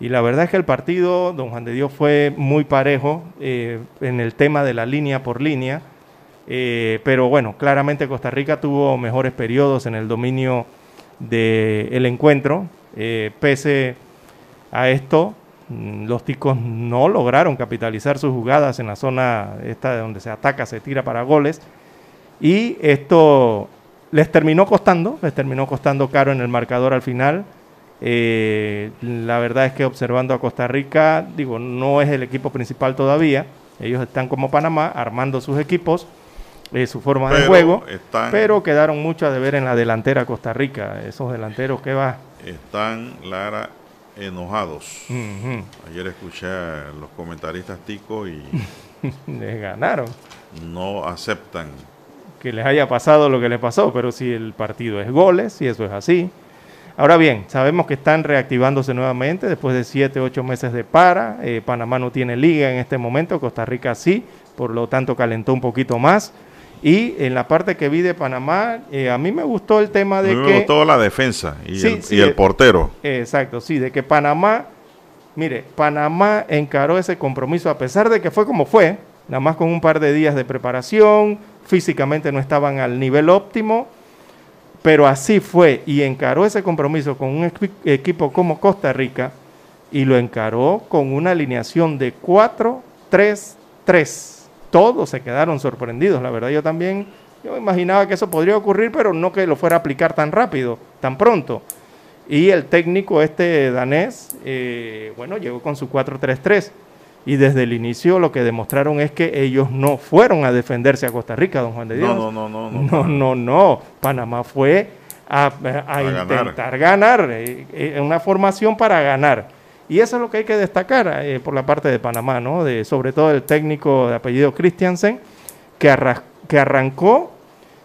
Y la verdad es que el partido, don Juan de Dios, fue muy parejo eh, en el tema de la línea por línea. Eh, pero bueno, claramente Costa Rica tuvo mejores periodos en el dominio del encuentro. Eh, pese a esto, mm, los ticos no lograron capitalizar sus jugadas en la zona esta de donde se ataca, se tira para goles. Y esto les terminó costando, les terminó costando caro en el marcador al final. Eh, la verdad es que observando a Costa Rica, digo, no es el equipo principal todavía. Ellos están como Panamá, armando sus equipos, eh, su forma de Pero juego, están- pero quedaron mucho a deber en la delantera Costa Rica. Esos delanteros que va. Están, Lara, enojados. Ayer escuché a los comentaristas ticos y Les ganaron. no aceptan. Que les haya pasado lo que les pasó, pero si el partido es goles, si eso es así. Ahora bien, sabemos que están reactivándose nuevamente después de 7, 8 meses de para. Eh, Panamá no tiene liga en este momento, Costa Rica sí, por lo tanto calentó un poquito más. Y en la parte que vi de Panamá, eh, a mí me gustó el tema de que... me gustó la defensa y, Sí, el, sí, y el eh, portero. Exacto, sí, de que Panamá, mire, Panamá encaró ese compromiso a pesar de que fue como fue, nada más con un par de días de preparación, físicamente no estaban al nivel óptimo, pero así fue y encaró ese compromiso con un equi- equipo como Costa Rica y lo encaró con una alineación de 4-3-3. Todos se quedaron sorprendidos, la verdad yo también, yo imaginaba que eso podría ocurrir, pero no que lo fuera a aplicar tan rápido, tan pronto. Y el técnico este danés, eh, bueno, llegó con su 4-3-3. Y desde el inicio lo que demostraron es que ellos no fueron a defenderse a Costa Rica, don Juan de Dios. No, no, no, no, no. No, no, no. Panamá fue a, intentar ganar, eh, eh, una formación para ganar. Y eso es lo que hay que destacar eh, por la parte de Panamá, ¿no? De, sobre todo el técnico de apellido Christiansen, que, arras- que arrancó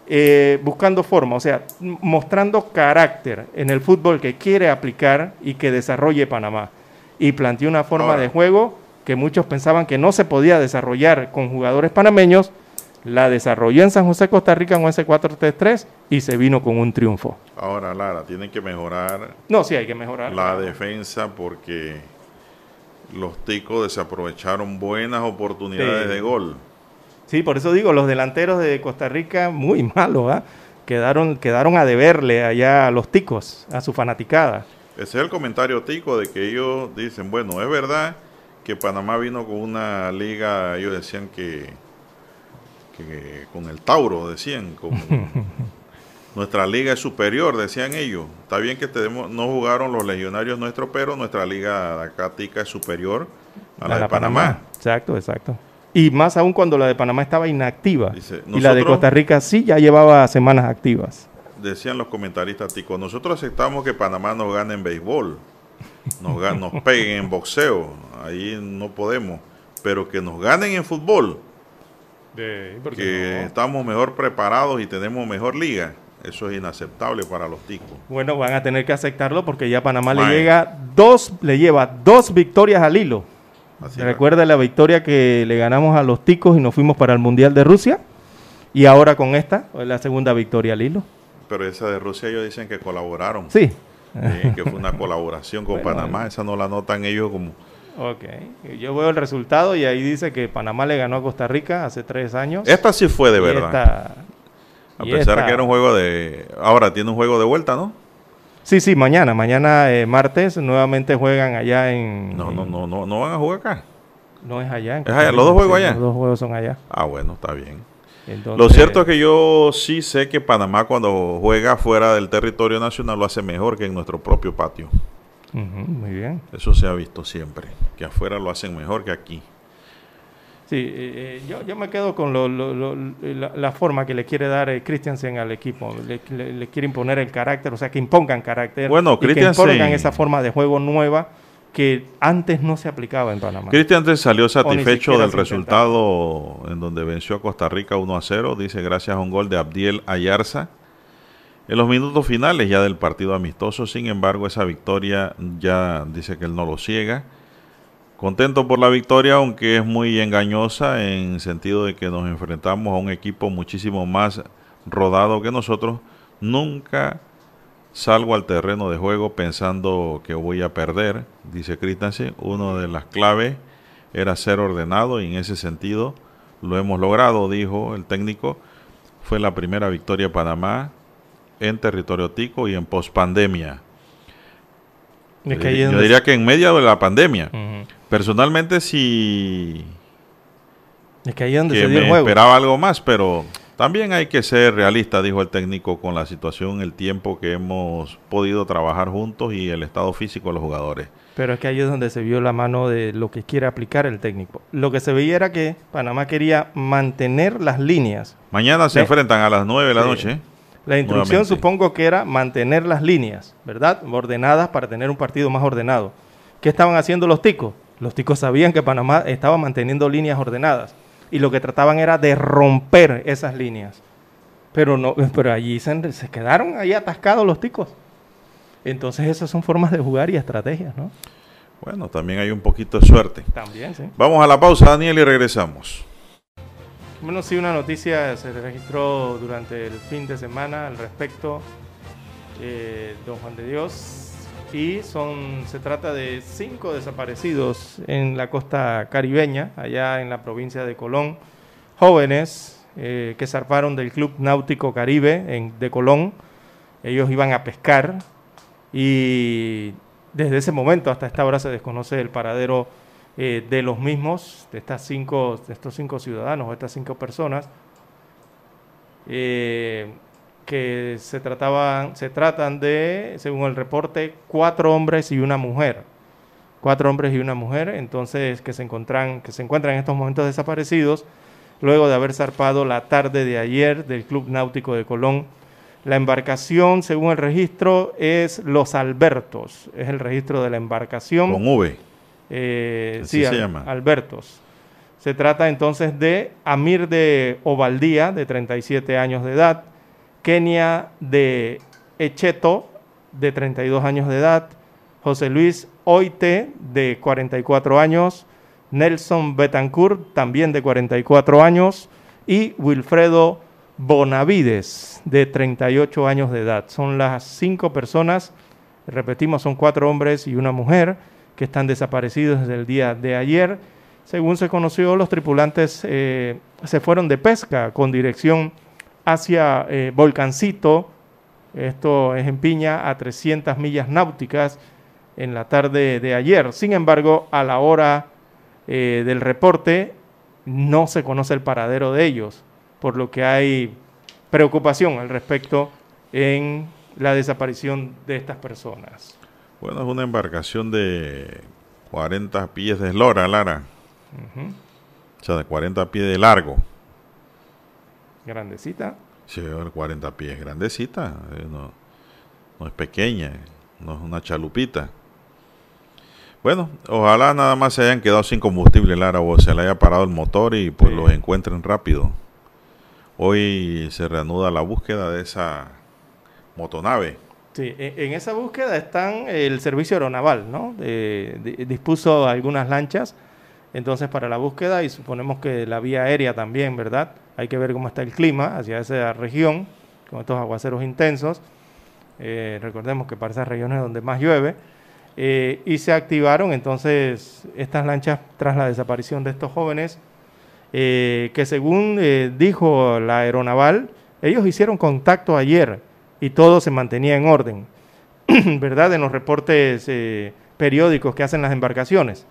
eh, buscando forma, o sea, mostrando carácter en el fútbol que quiere aplicar y que desarrolle Panamá. Y planteó una forma Ahora. de juego que muchos pensaban que no se podía desarrollar con jugadores panameños, la desarrolló en San José, Costa Rica, en ese 4-3-3 y se vino con un triunfo. Ahora, Lara, tienen que mejorar No, sí hay que mejorar. la defensa porque los ticos desaprovecharon buenas oportunidades Sí. de gol. Sí, por eso digo, los delanteros de Costa Rica muy malos, ¿ah? Quedaron, quedaron a deberle allá a los ticos, a su fanaticada. Ese es el comentario tico de que ellos dicen, bueno, es verdad que Panamá vino con una liga, ellos decían que, que con el Tauro, decían, como nuestra liga es superior, decían ellos. Está bien que tenemos, no jugaron los legionarios nuestros, pero nuestra liga de acá tica es superior a la, de Panamá. Exacto, exacto. Y más aún cuando la de Panamá estaba inactiva. Dice, y la de Costa Rica sí ya llevaba semanas activas. Decían los comentaristas ticos, nosotros aceptamos que Panamá nos gane en béisbol, nos, nos peguen en boxeo, ahí no podemos, pero que nos ganen en fútbol, que estamos mejor preparados y tenemos mejor liga, eso es inaceptable para los ticos. Bueno, van a tener que aceptarlo porque ya Panamá le llega dos, le lleva dos victorias al hilo. Así Recuerda la victoria que le ganamos a los ticos y nos fuimos para el Mundial de Rusia. Y ahora con esta, es la segunda victoria al hilo. Pero esa de Rusia ellos dicen que colaboraron. Sí. Sí, que fue una colaboración con Bueno, Panamá, esa no la notan ellos como... Ok. Yo veo el resultado y ahí dice que Panamá le ganó a Costa Rica hace tres años. Esta sí fue de verdad. esta- A pesar esta- que era un juego de... Ahora tiene un juego de vuelta, ¿no? Sí, sí, mañana. Mañana, eh, martes, nuevamente juegan allá en... No, no, no, no, no van a jugar acá. No es allá. en ¿Es allá? ¿Los dos juegos allá? Los dos juegos son allá. Ah, bueno, está bien. Lo cierto es que yo sí sé que Panamá cuando juega fuera del territorio nacional lo hace mejor que en nuestro propio patio. Ujú, muy bien. Eso se ha visto siempre, que afuera lo hacen mejor que aquí. Sí, eh, eh, yo, yo me quedo con lo- lo- lo- la, la forma que le quiere dar eh, Christiansen al equipo. Le, le- le quiere imponer el carácter, o sea, que impongan carácter. Bueno, y que impongan esa forma de juego nueva que antes no se aplicaba en Panamá. Cristian antes salió satisfecho del resultado en donde venció a Costa Rica 1 a 0, dice gracias a un gol de Abdiel Ayarza. En los minutos finales ya del partido amistoso, sin embargo, esa victoria ya dice que él no lo ciega. Contento por la victoria, aunque es muy engañosa en sentido de que nos enfrentamos a un equipo muchísimo más rodado que nosotros. Nunca salgo al terreno de juego pensando que voy a perder, dice Christensen. Una de las claves era ser ordenado y en ese sentido lo hemos logrado, dijo el técnico. Fue la primera victoria de Panamá en territorio tico y en pospandemia. Es que Yo diría que en medio de la pandemia. Personalmente sí Es que ahí donde que se dio me el juego. esperaba algo más, pero también hay que ser realista, dijo el técnico, con la situación, el tiempo que hemos podido trabajar juntos y el estado físico de los jugadores. Pero es que ahí es donde se vio la mano de lo que quiere aplicar el técnico. Lo que se veía era que Panamá quería mantener las líneas. Mañana se enfrentan a las 9 de la Sí. noche. La instrucción Nuevamente. supongo que era mantener las líneas, ¿verdad? Ordenadas para tener un partido más ordenado. ¿Qué estaban haciendo los ticos? Los ticos sabían que Panamá estaba manteniendo líneas ordenadas y lo que trataban era de romper esas líneas. Pero no, pero allí se, se quedaron ahí atascados los ticos. Entonces esas son formas de jugar y estrategias, ¿no? Bueno, también hay un poquito de suerte. También, sí. Vamos a la pausa, Daniel, y regresamos. Bueno, sí, una noticia se registró durante el fin de semana al respecto, eh, don Juan de Dios, y son, se trata de cinco desaparecidos en la costa caribeña, allá en la provincia de Colón, jóvenes eh, que zarparon del Club Náutico Caribe en, de Colón, ellos iban a pescar y desde ese momento hasta esta hora se desconoce el paradero eh, de los mismos, de, estas cinco, de estos cinco ciudadanos o estas cinco personas, eh, que se, trataban, se tratan de, según el reporte, cuatro hombres y una mujer. Cuatro hombres y una mujer, entonces que se encuentran, que se encuentran en estos momentos desaparecidos, luego de haber zarpado la tarde de ayer del Club Náutico de Colón. La embarcación, según el registro, es Los Albertos, es el registro de la embarcación. Con V. Eh, Así sí, se Al- llama. Albertos. Se trata entonces de Amir de Ovaldía, de 37 años de edad, Kenia de Echeto, de 32 años de edad, José Luis Oite, de 44 años, Nelson Betancourt, también de 44 años, y Wilfredo Bonavides, de 38 años de edad. Son las cinco personas, repetimos, son cuatro hombres y una mujer que están desaparecidos desde el día de ayer. Según se conoció, los tripulantes eh, se fueron de pesca con dirección hacia eh, Volcancito, esto es en Piña, a 300 millas náuticas en la tarde de ayer. Sin embargo, a la hora eh, del reporte no se conoce el paradero de ellos, por lo que hay preocupación al respecto en la desaparición de estas personas. Bueno, es una embarcación de 40 pies de eslora, Lara. O sea, de 40 pies de largo. Grandecita. Sí, 40 pies, grandecita. eh, no, no es pequeña, no es una chalupita. Bueno, ojalá nada más se hayan quedado sin combustible, Lara, o se le haya parado el motor y pues Sí. los encuentren rápido. Hoy se reanuda la búsqueda de esa motonave. Sí, en, en esa búsqueda están el servicio aeronaval, ¿no? Dispuso algunas lanchas, entonces para la búsqueda y suponemos que la vía aérea también, ¿verdad? Hay que ver cómo está el clima hacia esa región, con estos aguaceros intensos. Eh, recordemos que para esas regiones donde más llueve. eh, y se activaron entonces estas lanchas tras la desaparición de estos jóvenes, eh, que según dijo la aeronaval, ellos hicieron contacto ayer y todo se mantenía en orden, ¿verdad? En los reportes periódicos que hacen las embarcaciones.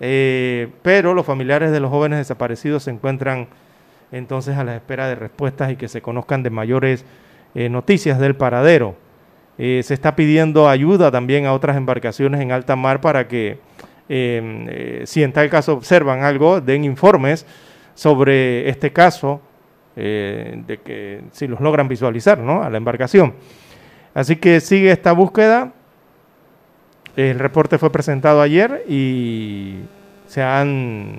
Eh, pero los familiares de los jóvenes desaparecidos se encuentran entonces a la espera de respuestas y que se conozcan de mayores eh, noticias del paradero. Eh, se está pidiendo ayuda también a otras embarcaciones en alta mar para que, eh, si en tal caso observan algo, den informes sobre este caso, de que si los logran visualizar, ¿no? A la embarcación. Así que sigue esta búsqueda. El reporte fue presentado ayer y se han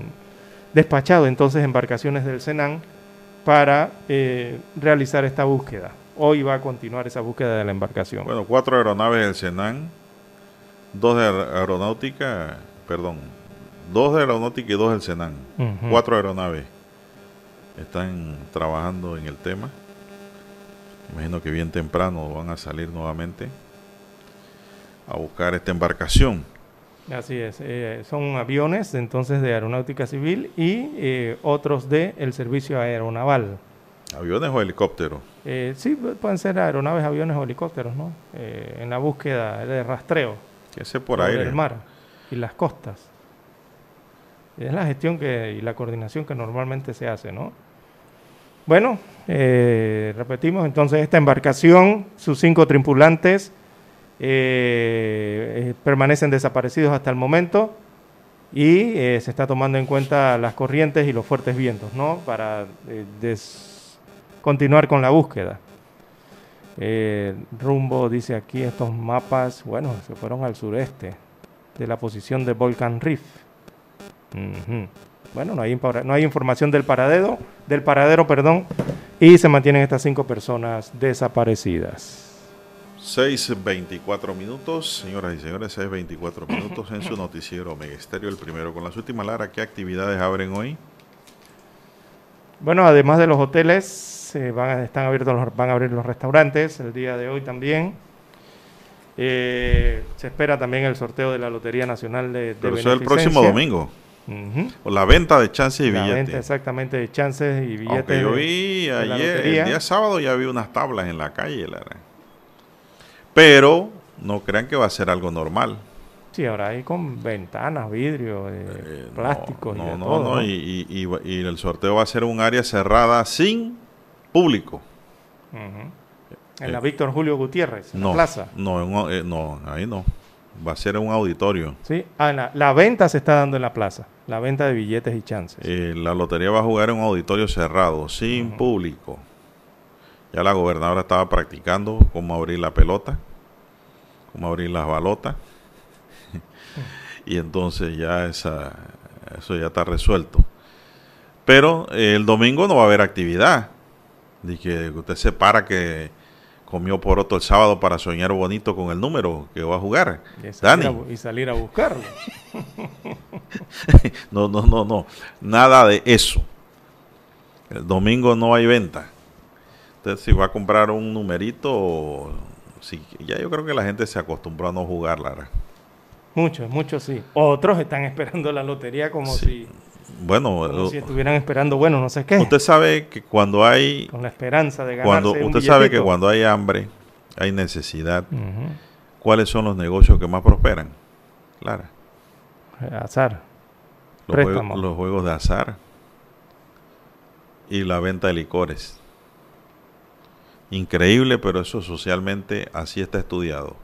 despachado entonces embarcaciones del Senan para eh, realizar esta búsqueda. Hoy va a continuar esa búsqueda de la embarcación. Bueno, cuatro aeronaves del Senan, dos de aer- aeronáutica, perdón, dos de aeronáutica y dos del Senan. Cuatro aeronaves están trabajando en el tema. Imagino que bien temprano van a salir nuevamente a buscar esta embarcación. Así es, eh, son aviones entonces de aeronáutica civil y eh, otros de el servicio aeronaval. ¿Aviones o helicópteros? Eh, sí, pu- pueden ser aeronaves, aviones o helicópteros, ¿no? En la búsqueda de rastreo Que sé por aire. el mar y las costas. Es la gestión que, y la coordinación que normalmente se hace, ¿no? Bueno, repetimos entonces esta embarcación, sus cinco tripulantes eh, eh, permanecen desaparecidos hasta el momento y eh, se está tomando en cuenta las corrientes y los fuertes vientos, ¿no? Para continuar con la búsqueda. Rumbo, dice aquí, estos mapas, bueno, se fueron al sureste de la posición de Volcan Reef. Bueno, no hay, no hay información del paradero, del paradero, perdón, y se mantienen estas cinco personas desaparecidas. 6.24 minutos, señoras y señores, 6.24 minutos en su noticiero Omega Estéreo, el primero con las últimas Lara. ¿Qué actividades abren hoy? Bueno, además de los hoteles, eh, van, están abiertos los- van a abrir los restaurantes el día de hoy también. Eh, se espera también el sorteo de la Lotería Nacional de, de Pero eso es el próximo domingo. Ujú. O la venta de chances y La venta billetes. exactamente de chances y billetes. Aunque yo de- vi de ayer, lotería. el día sábado ya vi unas tablas en la calle. la verdad. Pero no crean que va a ser algo normal. Sí, ahora hay con ventanas, vidrio, eh, plásticos y No, de no, todo. no. ¿no? Y, y- y y el sorteo va a ser un área cerrada sin público. Ujú. En Eh, la Víctor Julio Gutiérrez, en No, la plaza. no, eh, no, ahí no. Va a ser un auditorio. Sí, ah, la, la venta se está dando en la plaza, la venta de billetes y chances. Eh, la lotería va a jugar en un auditorio cerrado, sin público. Ya la gobernadora estaba practicando cómo abrir la pelota, cómo abrir las balotas. y entonces ya esa, eso ya está resuelto. Pero eh, el domingo no va a haber actividad. De que usted se para que comió poroto el sábado para soñar bonito con el número que va a jugar. Y salir, a, Dani. bu- y salir a buscarlo. no, no, no, no. Nada de eso. El domingo no hay venta. Entonces, si va a comprar un numerito, si, ya yo creo que la gente se acostumbró a no jugar, Lara. Muchos, muchos sí. Otros están esperando la lotería como, si, Bueno, como si estuvieran esperando, bueno, no sé qué. usted sabe que cuando hay, con la esperanza de ganarse cuando un usted sabe que cuando hay hambre, hay necesidad. ¿Cuáles son los negocios que más prosperan? Lara. Eh, Azar. Los, juegos, los juegos de azar y la venta de licores. Increíble, pero eso socialmente así está estudiado.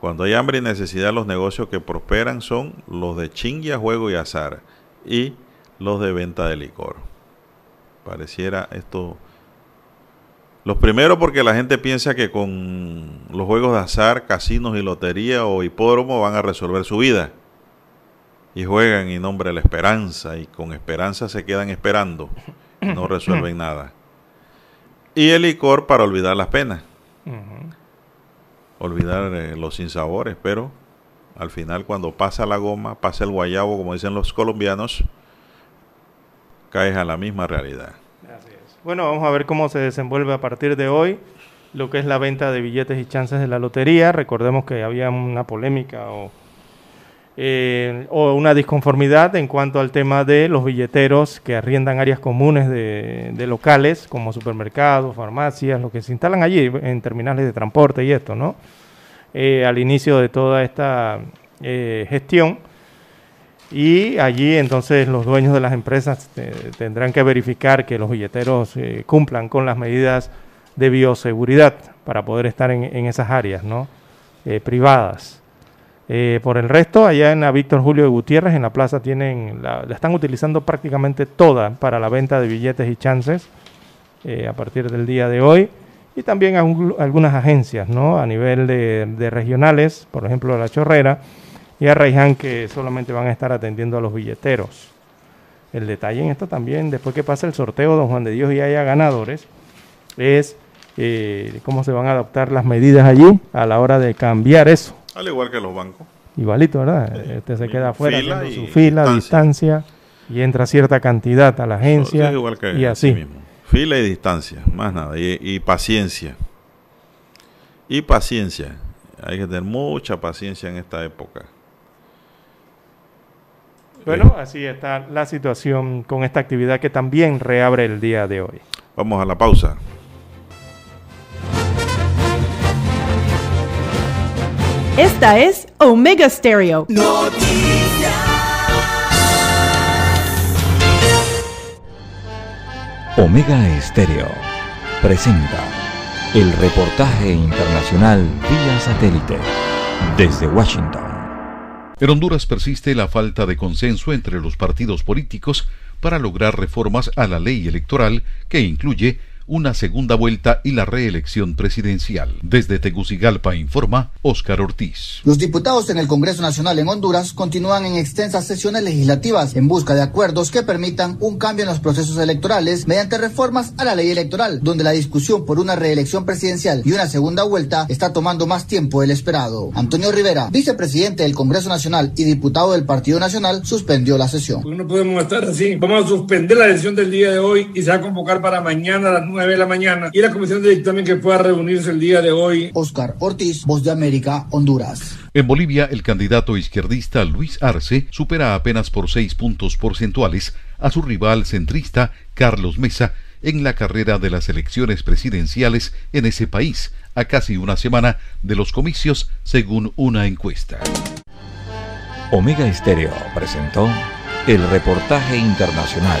Cuando hay hambre y necesidad, los negocios que prosperan son los de chingia, juego y azar y los de venta de licor. Pareciera esto... Los primeros porque la gente piensa que con los juegos de azar, casinos y lotería o hipódromo van a resolver su vida y juegan en nombre de la esperanza y con esperanza se quedan esperando y no resuelven nada. Y el licor para olvidar las penas, olvidar eh, los sinsabores, pero al final cuando pasa la goma, pasa el guayabo, como dicen los colombianos, caes a la misma realidad. Bueno, vamos a ver cómo se desenvuelve a partir de hoy lo que es la venta de billetes y chances de la lotería. Recordemos que había una polémica o, eh, o una disconformidad en cuanto al tema de los billeteros que arriendan áreas comunes de, locales como supermercados, farmacias, lo que se instalan allí en terminales de transporte y esto, ¿no? Eh, al inicio de toda esta eh, gestión. Y allí entonces los dueños de las empresas tendrán que verificar que los billeteros cumplan con las medidas de bioseguridad para poder estar en, en esas áreas ¿no? Privadas. Eh, por el resto, allá en la Víctor Julio de Gutiérrez, en la plaza, tienen la, están utilizando prácticamente toda para la venta de billetes y chances eh, a partir del día de hoy. Y también algunas agencias ¿no? a nivel de, regionales, por ejemplo La Chorrera y Arraiján, que solamente van a estar atendiendo a los billeteros. El detalle en esto también, después que pase el sorteo, don Juan de Dios y haya ganadores, es eh, cómo se van a adoptar las medidas allí a la hora de cambiar eso. Al igual que los bancos. Igualito, ¿verdad? Usted se queda afuera fila haciendo y su fila, distancia. distancia, y entra cierta cantidad a la agencia Es igual que y así. mismo. Fila y distancia, más nada. Y, y paciencia. Y paciencia. Hay que tener mucha paciencia en esta época. Bueno, así está la situación con esta actividad que también reabre el día de hoy. Vamos a la pausa. Esta es Omega Stereo. Omega Estéreo presenta el reportaje internacional vía satélite desde Washington. En Honduras persiste la falta de consenso entre los partidos políticos para lograr reformas a la ley electoral que incluye una segunda vuelta y la reelección presidencial. Desde Tegucigalpa informa Óscar Ortiz. Los diputados en el Congreso Nacional en Honduras continúan en extensas sesiones legislativas en busca de acuerdos que permitan un cambio en los procesos electorales mediante reformas a la ley electoral, donde la discusión por una reelección presidencial y una segunda vuelta está tomando más tiempo del esperado. Antonio Rivera, vicepresidente del Congreso Nacional y diputado del Partido Nacional, suspendió la sesión. No podemos estar así. Vamos a suspender la sesión del día de hoy y se va a convocar para mañana a las 9 de la mañana y la comisión de dictamen que pueda reunirse el día de hoy. Oscar Ortiz, Voz de América, Honduras. En Bolivia, el candidato izquierdista Luis Arce supera apenas por seis puntos porcentuales a su rival centrista Carlos Mesa en la carrera de las elecciones presidenciales en ese país, a casi una semana de los comicios, según una encuesta. Omega Estéreo presentó el reportaje internacional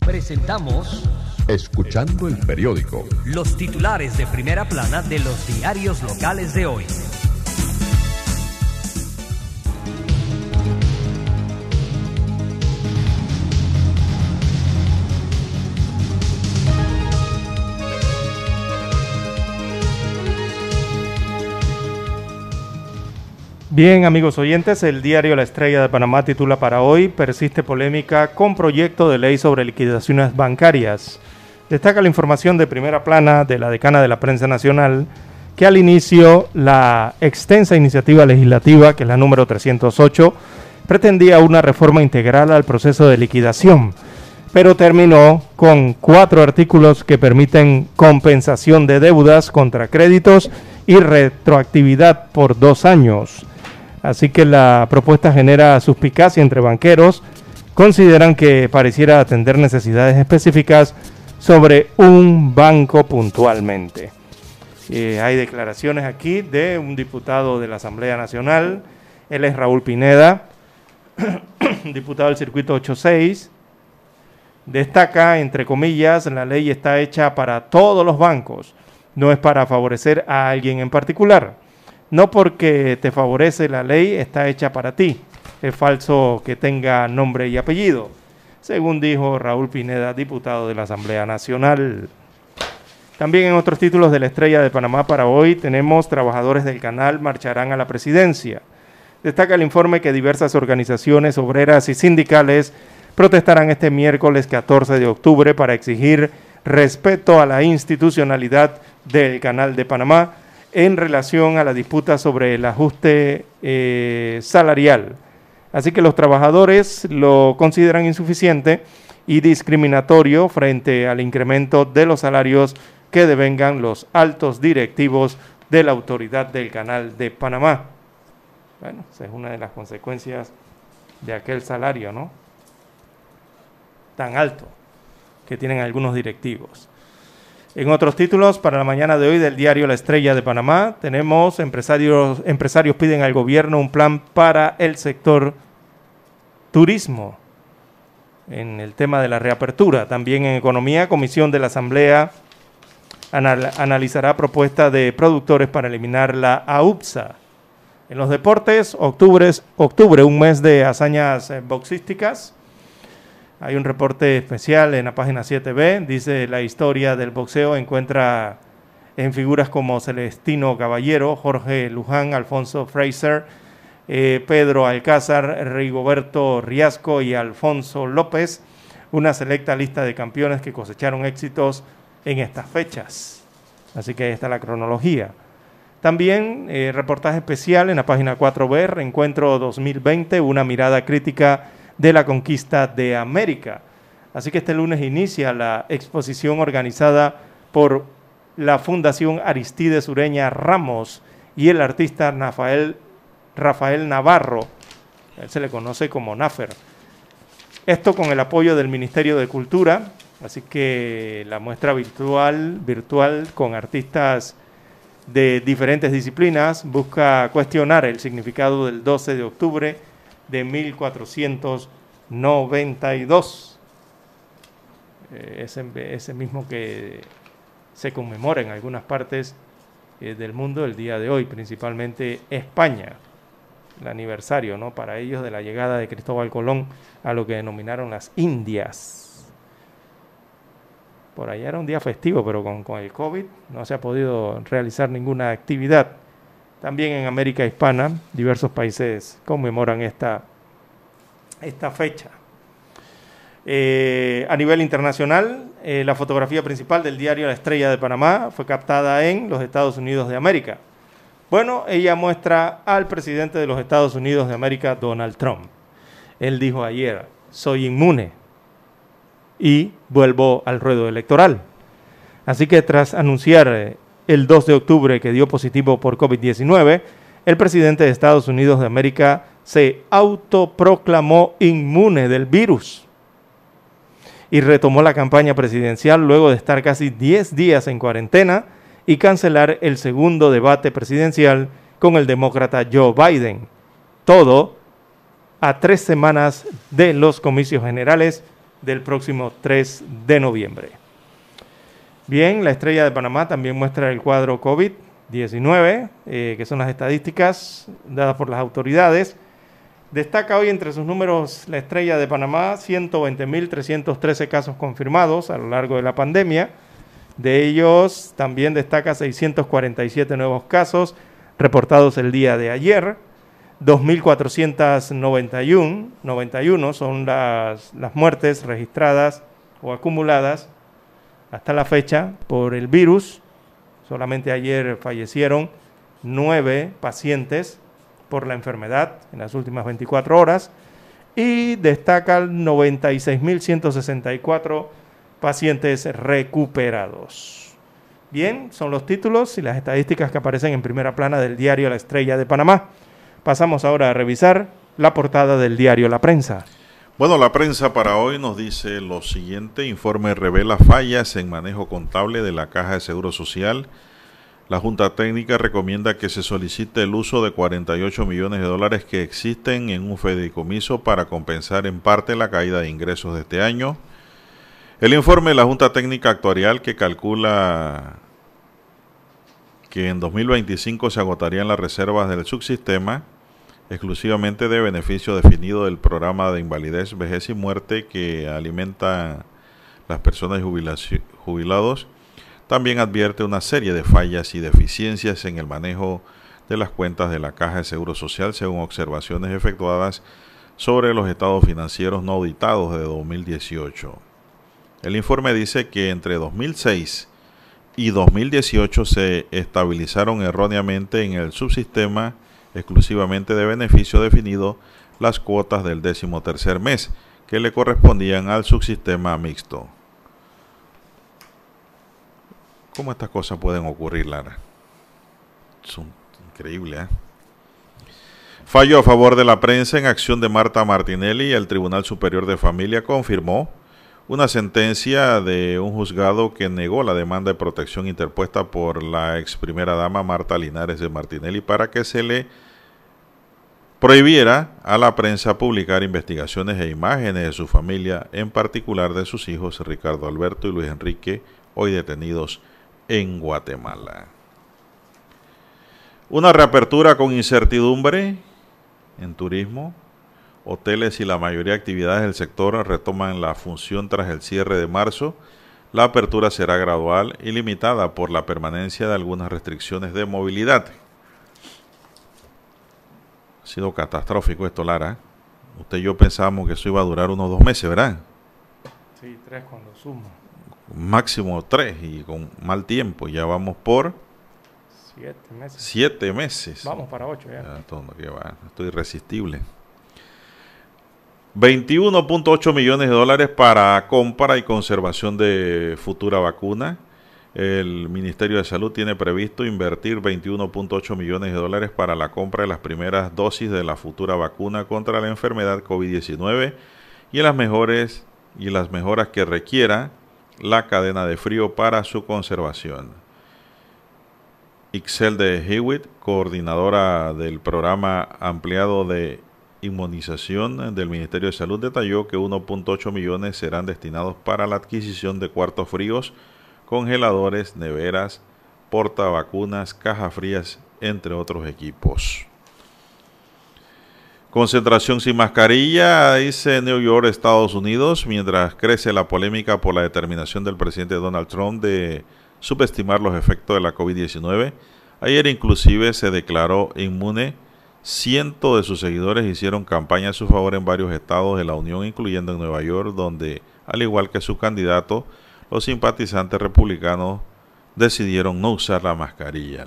Presentamos Escuchando el periódico. los titulares de primera plana de los diarios locales de hoy. Bien, amigos oyentes, el diario La Estrella de Panamá titula para hoy, persiste polémica con proyecto de ley sobre liquidaciones bancarias. Destaca la información de primera plana de la decana de la prensa nacional que al inicio la extensa iniciativa legislativa, que es la número 308, pretendía una reforma integral al proceso de liquidación, pero terminó con cuatro artículos que permiten compensación de deudas contra créditos y retroactividad por dos años. Así que la propuesta genera suspicacia entre banqueros. Consideran que pareciera atender necesidades específicas sobre un banco puntualmente. Eh, hay declaraciones aquí de un diputado de la Asamblea Nacional. Él es Raúl Pineda, diputado del Circuito 86. Destaca, entre comillas, la ley está hecha para todos los bancos, no es para favorecer a alguien en particular. No porque te favorece la ley está hecha para ti. Es falso que tenga nombre y apellido, según dijo Raúl Pineda, diputado de la Asamblea Nacional. También en otros títulos de la Estrella de Panamá para hoy tenemos trabajadores del canal marcharán a la presidencia. Destaca el informe que diversas organizaciones obreras y sindicales protestarán este miércoles 14 de octubre para exigir respeto a la institucionalidad del canal de Panamá en relación a la disputa sobre el ajuste eh, salarial. Así que los trabajadores lo consideran insuficiente y discriminatorio frente al incremento de los salarios que devengan los altos directivos de la autoridad del Canal de Panamá. Bueno, esa es una de las consecuencias de aquel salario, ¿no? Tan alto que tienen algunos directivos. En otros títulos, para la mañana de hoy del diario La Estrella de Panamá, tenemos empresarios, empresarios piden al gobierno un plan para el sector turismo en el tema de la reapertura. También en economía, comisión de la Asamblea anal analizará propuesta de productores para eliminar la AUPSA. En los deportes, octubre, octubre un mes de hazañas eh, boxísticas. Hay un reporte especial en la página 7B, dice la historia del boxeo, encuentra en figuras como Celestino Caballero, Jorge Luján, Alfonso Fraser, eh, Pedro Alcázar, Rigoberto Riasco y Alfonso López, una selecta lista de campeones que cosecharon éxitos en estas fechas. Así que ahí está la cronología. También eh, reportaje especial en la página 4B, Reencuentro 2020, una mirada crítica de la conquista de América. Así que este lunes inicia la exposición organizada por la Fundación Aristides Ureña Ramos y el artista Rafael, Rafael Navarro. Él se le conoce como Nafer. Esto con el apoyo del Ministerio de Cultura, así que la muestra virtual, virtual con artistas de diferentes disciplinas busca cuestionar el significado del 12 de octubre de 1492. Eh, ese, ese mismo que se conmemora en algunas partes eh, del mundo el día de hoy, principalmente España, el aniversario ¿no? para ellos de la llegada de Cristóbal Colón a lo que denominaron las Indias. Por allá era un día festivo, pero con, con el COVID no se ha podido realizar ninguna actividad. También en América Hispana, diversos países conmemoran esta, esta fecha. Eh, a nivel internacional, eh, la fotografía principal del diario La Estrella de Panamá fue captada en los Estados Unidos de América. Bueno, ella muestra al presidente de los Estados Unidos de América, Donald Trump. Él dijo ayer, soy inmune y vuelvo al ruedo electoral. Así que tras anunciar eh, el 2 de octubre que dio positivo por COVID-19, el presidente de Estados Unidos de América se autoproclamó inmune del virus y retomó la campaña presidencial luego de estar casi 10 días en cuarentena y cancelar el segundo debate presidencial con el demócrata Joe Biden. Todo a tres semanas de los comicios generales del próximo 3 de noviembre. Bien, la estrella de Panamá también muestra el cuadro COVID-19, eh, que son las estadísticas dadas por las autoridades. Destaca hoy entre sus números la estrella de Panamá, 120.313 casos confirmados a lo largo de la pandemia. De ellos también destaca 647 nuevos casos reportados el día de ayer. 2.491 91 son las, las muertes registradas o acumuladas hasta la fecha por el virus. Solamente ayer fallecieron nueve pacientes por la enfermedad en las últimas 24 horas y destacan 96.164 pacientes recuperados. Bien, son los títulos y las estadísticas que aparecen en primera plana del diario La Estrella de Panamá. Pasamos ahora a revisar la portada del diario La Prensa. Bueno, la prensa para hoy nos dice lo siguiente, informe revela fallas en manejo contable de la Caja de Seguro Social. La Junta Técnica recomienda que se solicite el uso de 48 millones de dólares que existen en un fideicomiso para compensar en parte la caída de ingresos de este año. El informe de la Junta Técnica Actuarial que calcula que en 2025 se agotarían las reservas del subsistema exclusivamente de beneficio definido del programa de invalidez, vejez y muerte que alimenta las personas jubilados, también advierte una serie de fallas y deficiencias en el manejo de las cuentas de la Caja de Seguro Social según observaciones efectuadas sobre los estados financieros no auditados de 2018. El informe dice que entre 2006 y 2018 se estabilizaron erróneamente en el subsistema exclusivamente de beneficio definido las cuotas del décimo tercer mes que le correspondían al subsistema mixto. ¿Cómo estas cosas pueden ocurrir, Lara? Son increíbles, ¿eh? Fallo a favor de la prensa en acción de Marta Martinelli. El Tribunal Superior de Familia confirmó una sentencia de un juzgado que negó la demanda de protección interpuesta por la ex primera dama Marta Linares de Martinelli para que se le prohibiera a la prensa publicar investigaciones e imágenes de su familia, en particular de sus hijos Ricardo Alberto y Luis Enrique, hoy detenidos en Guatemala. Una reapertura con incertidumbre en turismo hoteles y la mayoría de actividades del sector retoman la función tras el cierre de marzo. La apertura será gradual y limitada por la permanencia de algunas restricciones de movilidad. Sido catastrófico esto, Lara. Usted y yo pensábamos que eso iba a durar unos dos meses, ¿verdad? Sí, tres cuando sumo. Máximo tres y con mal tiempo. Ya vamos por... Siete meses. Siete meses. Vamos para ocho ya. ya todo, que va. Estoy irresistible. 21.8 millones de dólares para compra y conservación de futura vacuna. El Ministerio de Salud tiene previsto invertir 21.8 millones de dólares para la compra de las primeras dosis de la futura vacuna contra la enfermedad COVID-19 y las mejores y las mejoras que requiera la cadena de frío para su conservación. Ixel de Hewitt, coordinadora del programa ampliado de inmunización del Ministerio de Salud, detalló que 1.8 millones serán destinados para la adquisición de cuartos fríos, congeladores, neveras, portavacunas, cajas frías, entre otros equipos. Concentración sin mascarilla, dice New York, Estados Unidos, mientras crece la polémica por la determinación del presidente Donald Trump de subestimar los efectos de la COVID-19. Ayer inclusive se declaró inmune. Cientos de sus seguidores hicieron campaña a su favor en varios estados de la Unión, incluyendo en Nueva York, donde, al igual que su candidato, los simpatizantes republicanos decidieron no usar la mascarilla.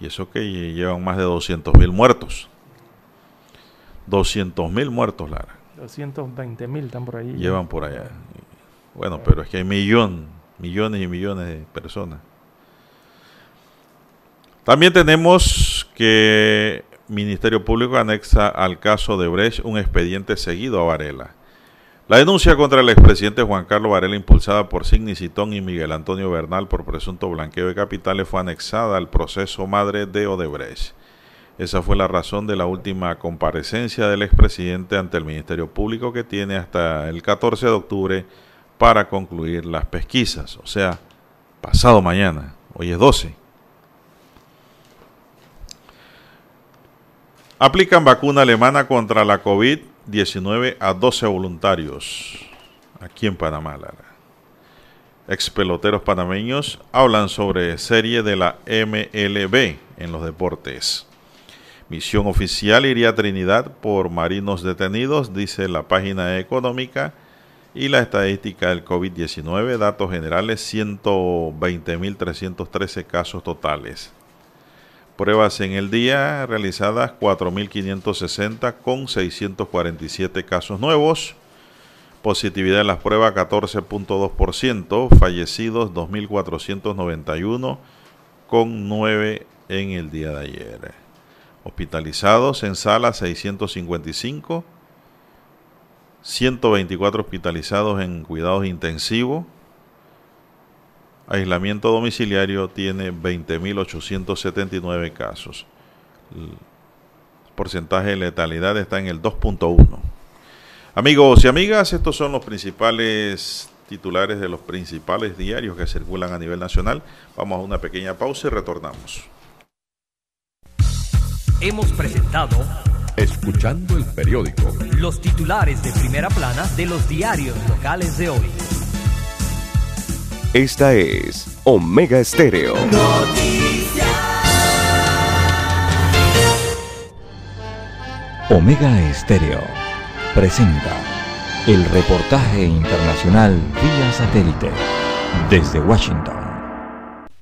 Y eso que llevan más de 200 mil muertos. 200 mil muertos, Lara. 220 mil están por ahí. Llevan por allá. Bueno, pero es que hay millón, millones y millones de personas. También tenemos que Ministerio Público anexa al caso de Brecht un expediente seguido a Varela. La denuncia contra el expresidente Juan Carlos Varela, impulsada por Signi Citón y Miguel Antonio Bernal por presunto blanqueo de capitales, fue anexada al proceso madre de Odebrecht. Esa fue la razón de la última comparecencia del expresidente ante el Ministerio Público que tiene hasta el 14 de octubre para concluir las pesquisas, o sea, pasado mañana, hoy es 12. Aplican vacuna alemana contra la COVID-19 a 12 voluntarios aquí en Panamá. Ex peloteros panameños hablan sobre serie de la MLB en los deportes. Misión oficial iría a Trinidad por marinos detenidos, dice la página económica. Y la estadística del COVID-19, datos generales, 120.313 casos totales. Pruebas en el día realizadas 4.560 con 647 casos nuevos. Positividad en las pruebas 14.2%. Fallecidos 2.491 con 9 en el día de ayer. Hospitalizados en sala 655. 124 hospitalizados en cuidados intensivos aislamiento domiciliario tiene 20.879 casos. El porcentaje de letalidad está en el 2.1. Amigos y amigas, estos son los principales titulares de los principales diarios que circulan a nivel nacional. Vamos a una pequeña pausa y retornamos. Hemos presentado Escuchando el periódico. Los titulares de primera plana de los diarios locales de hoy. Esta es Omega Estéreo. Omega Estéreo presenta el reportaje internacional vía satélite desde Washington.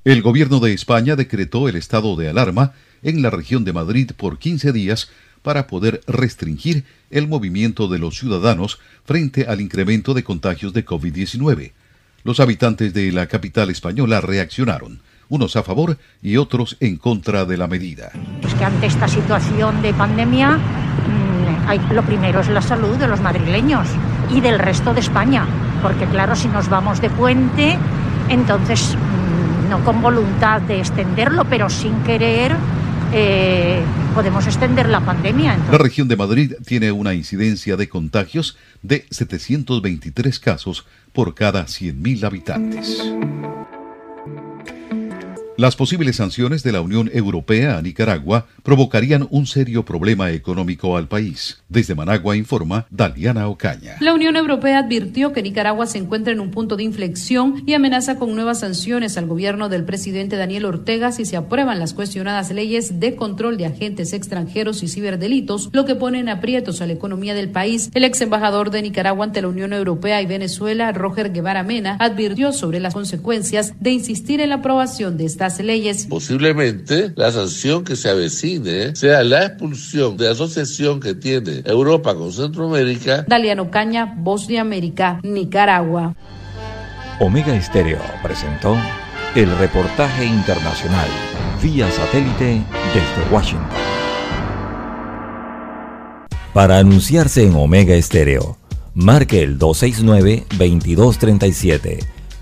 El gobierno de España decretó el estado de alarma en la región de Madrid por 15 días para poder restringir el movimiento de los ciudadanos frente al incremento de contagios de COVID-19. Los habitantes de la capital española reaccionaron, unos a favor y otros en contra de la medida. Es que ante esta situación de pandemia, mmm, hay, lo primero es la salud de los madrileños y del resto de España, porque claro, si nos vamos de puente, entonces mmm, no con voluntad de extenderlo, pero sin querer, eh, podemos extender la pandemia. Entonces. La región de Madrid tiene una incidencia de contagios de 723 casos por cada 100.000 habitantes. Las posibles sanciones de la Unión Europea a Nicaragua provocarían un serio problema económico al país. Desde Managua informa Daliana Ocaña. La Unión Europea advirtió que Nicaragua se encuentra en un punto de inflexión y amenaza con nuevas sanciones al gobierno del presidente Daniel Ortega si se aprueban las cuestionadas leyes de control de agentes extranjeros y ciberdelitos, lo que pone en aprietos a la economía del país. El ex embajador de Nicaragua ante la Unión Europea y Venezuela, Roger Guevara Mena, advirtió sobre las consecuencias de insistir en la aprobación de estas leyes. Posiblemente la sanción que se avecine sea la expulsión de asociación que tiene Europa con Centroamérica. Daliano Caña, Voz de América, Nicaragua. Omega Estéreo presentó el reportaje internacional vía satélite desde Washington. Para anunciarse en Omega Estéreo, marque el 269-2237.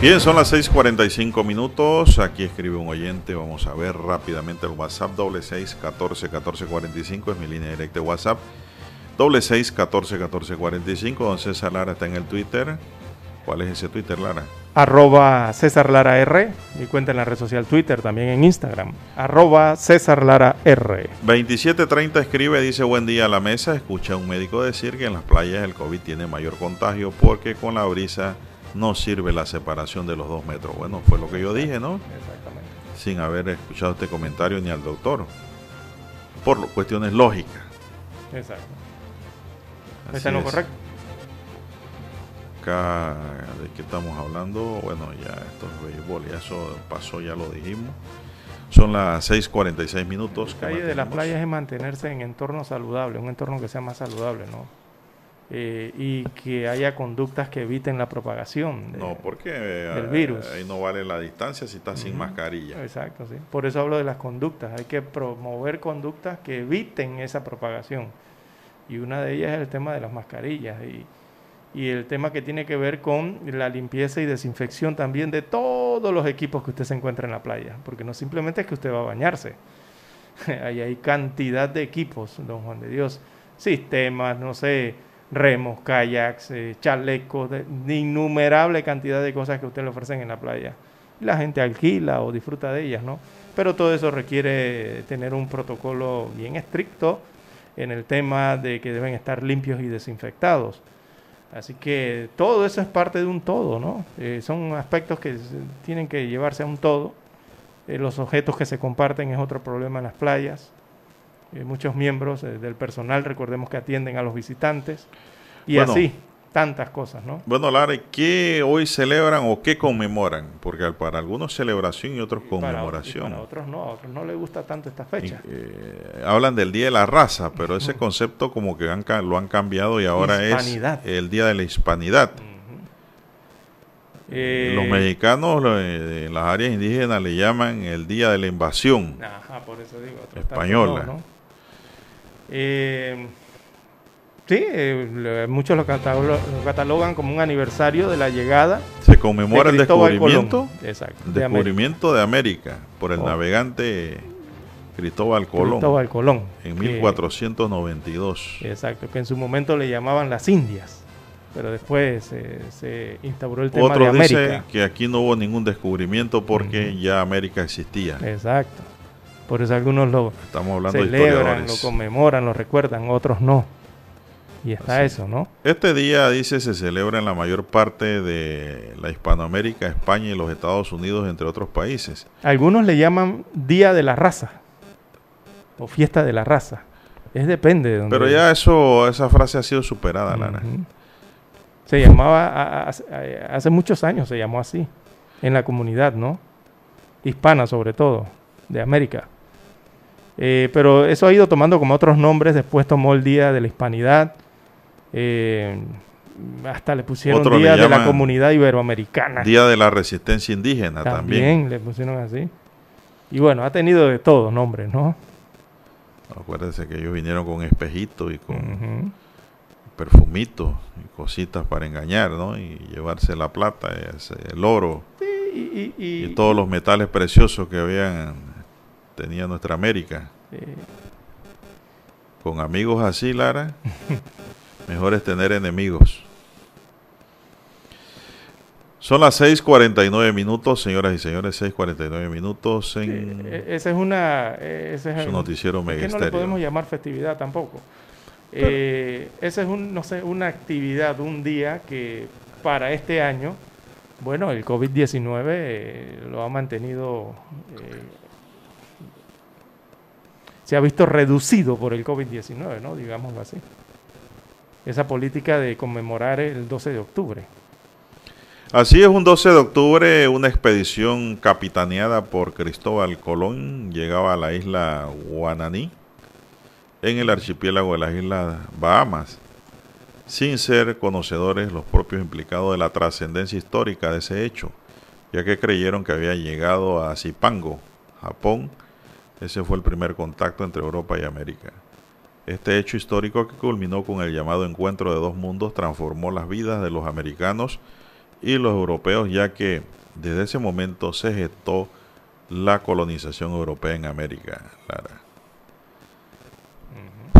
Bien, son las 6:45 minutos. Aquí escribe un oyente. Vamos a ver rápidamente el WhatsApp. Doble 6 14 14 45 es mi línea directa de WhatsApp. Doble 6 14 14 45. Don César Lara está en el Twitter. ¿Cuál es ese Twitter, Lara? Arroba César Lara R. Mi cuenta en la red social Twitter, también en Instagram. Arroba César Lara R. 2730 escribe, dice buen día a la mesa. Escucha a un médico decir que en las playas el COVID tiene mayor contagio porque con la brisa no sirve la separación de los dos metros. Bueno, fue lo que yo dije, ¿no? Exactamente. Sin haber escuchado este comentario ni al doctor. Por cuestiones lógicas. Exacto. Así ¿Está en lo es. correcto? Acá, ¿de qué estamos hablando? Bueno, ya esto es béisbol, ya eso pasó, ya lo dijimos. Son las 6:46 minutos. El detalle de las playas es mantenerse en entornos saludables, un entorno que sea más saludable, ¿no? Eh, y que haya conductas que eviten la propagación de- No, porque eh, del virus. ahí no vale la distancia si estás sin mascarilla. Exacto, sí. Por eso hablo de las conductas. Hay que promover conductas que eviten esa propagación. Y una de ellas es el tema de las mascarillas y, y el tema que tiene que ver con la limpieza y desinfección también de todos los equipos que usted se encuentra en la playa. Porque no simplemente es que usted va a bañarse. Ahí hay cantidad de equipos, don Juan de Dios. Sistemas, no sé, remos, kayaks, eh, chalecos, de, innumerable cantidad de cosas que usted le ofrecen en la playa. La gente alquila o disfruta de ellas, ¿no? Pero todo eso requiere tener un protocolo bien estricto en el tema de que deben estar limpios y desinfectados. Así que todo eso es parte de un todo, ¿no? Eh, son aspectos que tienen que llevarse a un todo. Eh, los objetos que se comparten es otro problema en las playas. Eh, muchos miembros eh, del personal, recordemos que atienden a los visitantes. Y Bueno. así, tantas cosas, ¿no? Bueno, Lara, ¿y ¿qué hoy celebran o qué conmemoran? Porque para algunos celebración y otros y conmemoración. para otros no, a otros no les gusta tanto esta fecha. Eh, hablan del Día de la Raza, pero ese concepto como que han lo han cambiado y ahora Hispanidad. es el Día de la Hispanidad. Los mexicanos lo- en las áreas indígenas le llaman el Día de la Invasión. Ajá, por eso digo. otros tantos Española. no, ¿no? Eh, sí, eh, muchos lo, catalo- lo catalogan como un aniversario de la llegada. Se conmemora de el descubrimiento. Exacto, el de América. descubrimiento de América por el Oh. navegante Cristóbal Colón Cristóbal Colón. en que- 1492. Exacto, que en su momento le llamaban las Indias, pero después eh, se instauró el tema de Otros América. dicen que aquí no hubo ningún descubrimiento porque ya América existía. Exacto. Por eso algunos lo Estamos hablando de celebran, lo conmemoran, lo recuerdan, otros no. Y está Así. eso, ¿no? Este día, dice, se celebra en la mayor parte de la Hispanoamérica, España y los Estados Unidos, entre otros países. Algunos le llaman Día de la Raza o Fiesta de la Raza. Es depende de donde. Pero ya eso, esa frase ha sido superada, Lara. Se llamaba, a- a- a- hace muchos años se llamó así, en la comunidad, ¿no? Hispana sobre todo, de América. Eh, pero eso ha ido tomando como otros nombres, después tomó el Día de la Hispanidad, eh, hasta le pusieron Otro le Día de la Comunidad Iberoamericana. Día de la Resistencia Indígena también. También le pusieron así. Y bueno, ha tenido de todos nombres, ¿no? Acuérdense que ellos vinieron con espejitos y con perfumitos y cositas para engañar, ¿no? Y llevarse la plata, el oro y, y- y- y todos los metales preciosos que habían tenía nuestra América. Con amigos así, Lara, mejor es tener enemigos. Son las 6:49 minutos, señoras y señores, 6:49 minutos en. E, esa es una. e, Ese es Su noticiero Mega no le podemos llamar festividad tampoco. Eh, esa es un, no sé, una actividad, un día que para este año, bueno, el COVID-19 eh, lo ha mantenido, eh, se ha visto reducido por el COVID-19, ¿no? Digámoslo así. Esa política de conmemorar el 12 de octubre. Así es, un 12 de octubre, una expedición capitaneada por Cristóbal Colón llegaba a la isla Guananí, en el archipiélago de las Islas Bahamas, sin ser conocedores los propios implicados de la trascendencia histórica de ese hecho, ya que creyeron que había llegado a Zipango, Japón. Ese fue el primer contacto entre Europa y América. Este hecho histórico que culminó con el llamado encuentro de dos mundos transformó las vidas de los americanos y los europeos, ya que desde ese momento se gestó la colonización europea en América. Lara.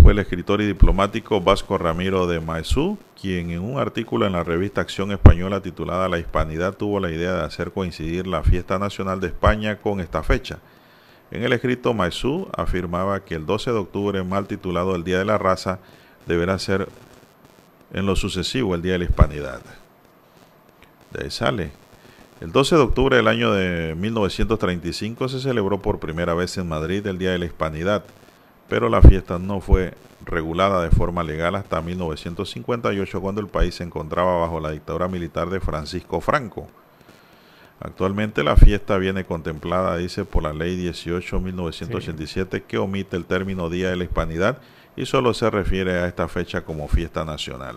Fue el escritor y diplomático Vasco Ramiro de Maezú, quien en un artículo en la revista Acción Española titulada La Hispanidad tuvo la idea de hacer coincidir la fiesta nacional de España con esta fecha. En el escrito Maezú afirmaba que el 12 de octubre, mal titulado el Día de la Raza, deberá ser en lo sucesivo el Día de la Hispanidad. De ahí sale. El 12 de octubre del año de 1935 se celebró por primera vez en Madrid el Día de la Hispanidad, pero la fiesta no fue regulada de forma legal hasta 1958 cuando el país se encontraba bajo la dictadura militar de Francisco Franco. Actualmente la fiesta viene contemplada, dice, por la ley 18-1987 que omite el término Día de la Hispanidad y solo se refiere a esta fecha como fiesta nacional.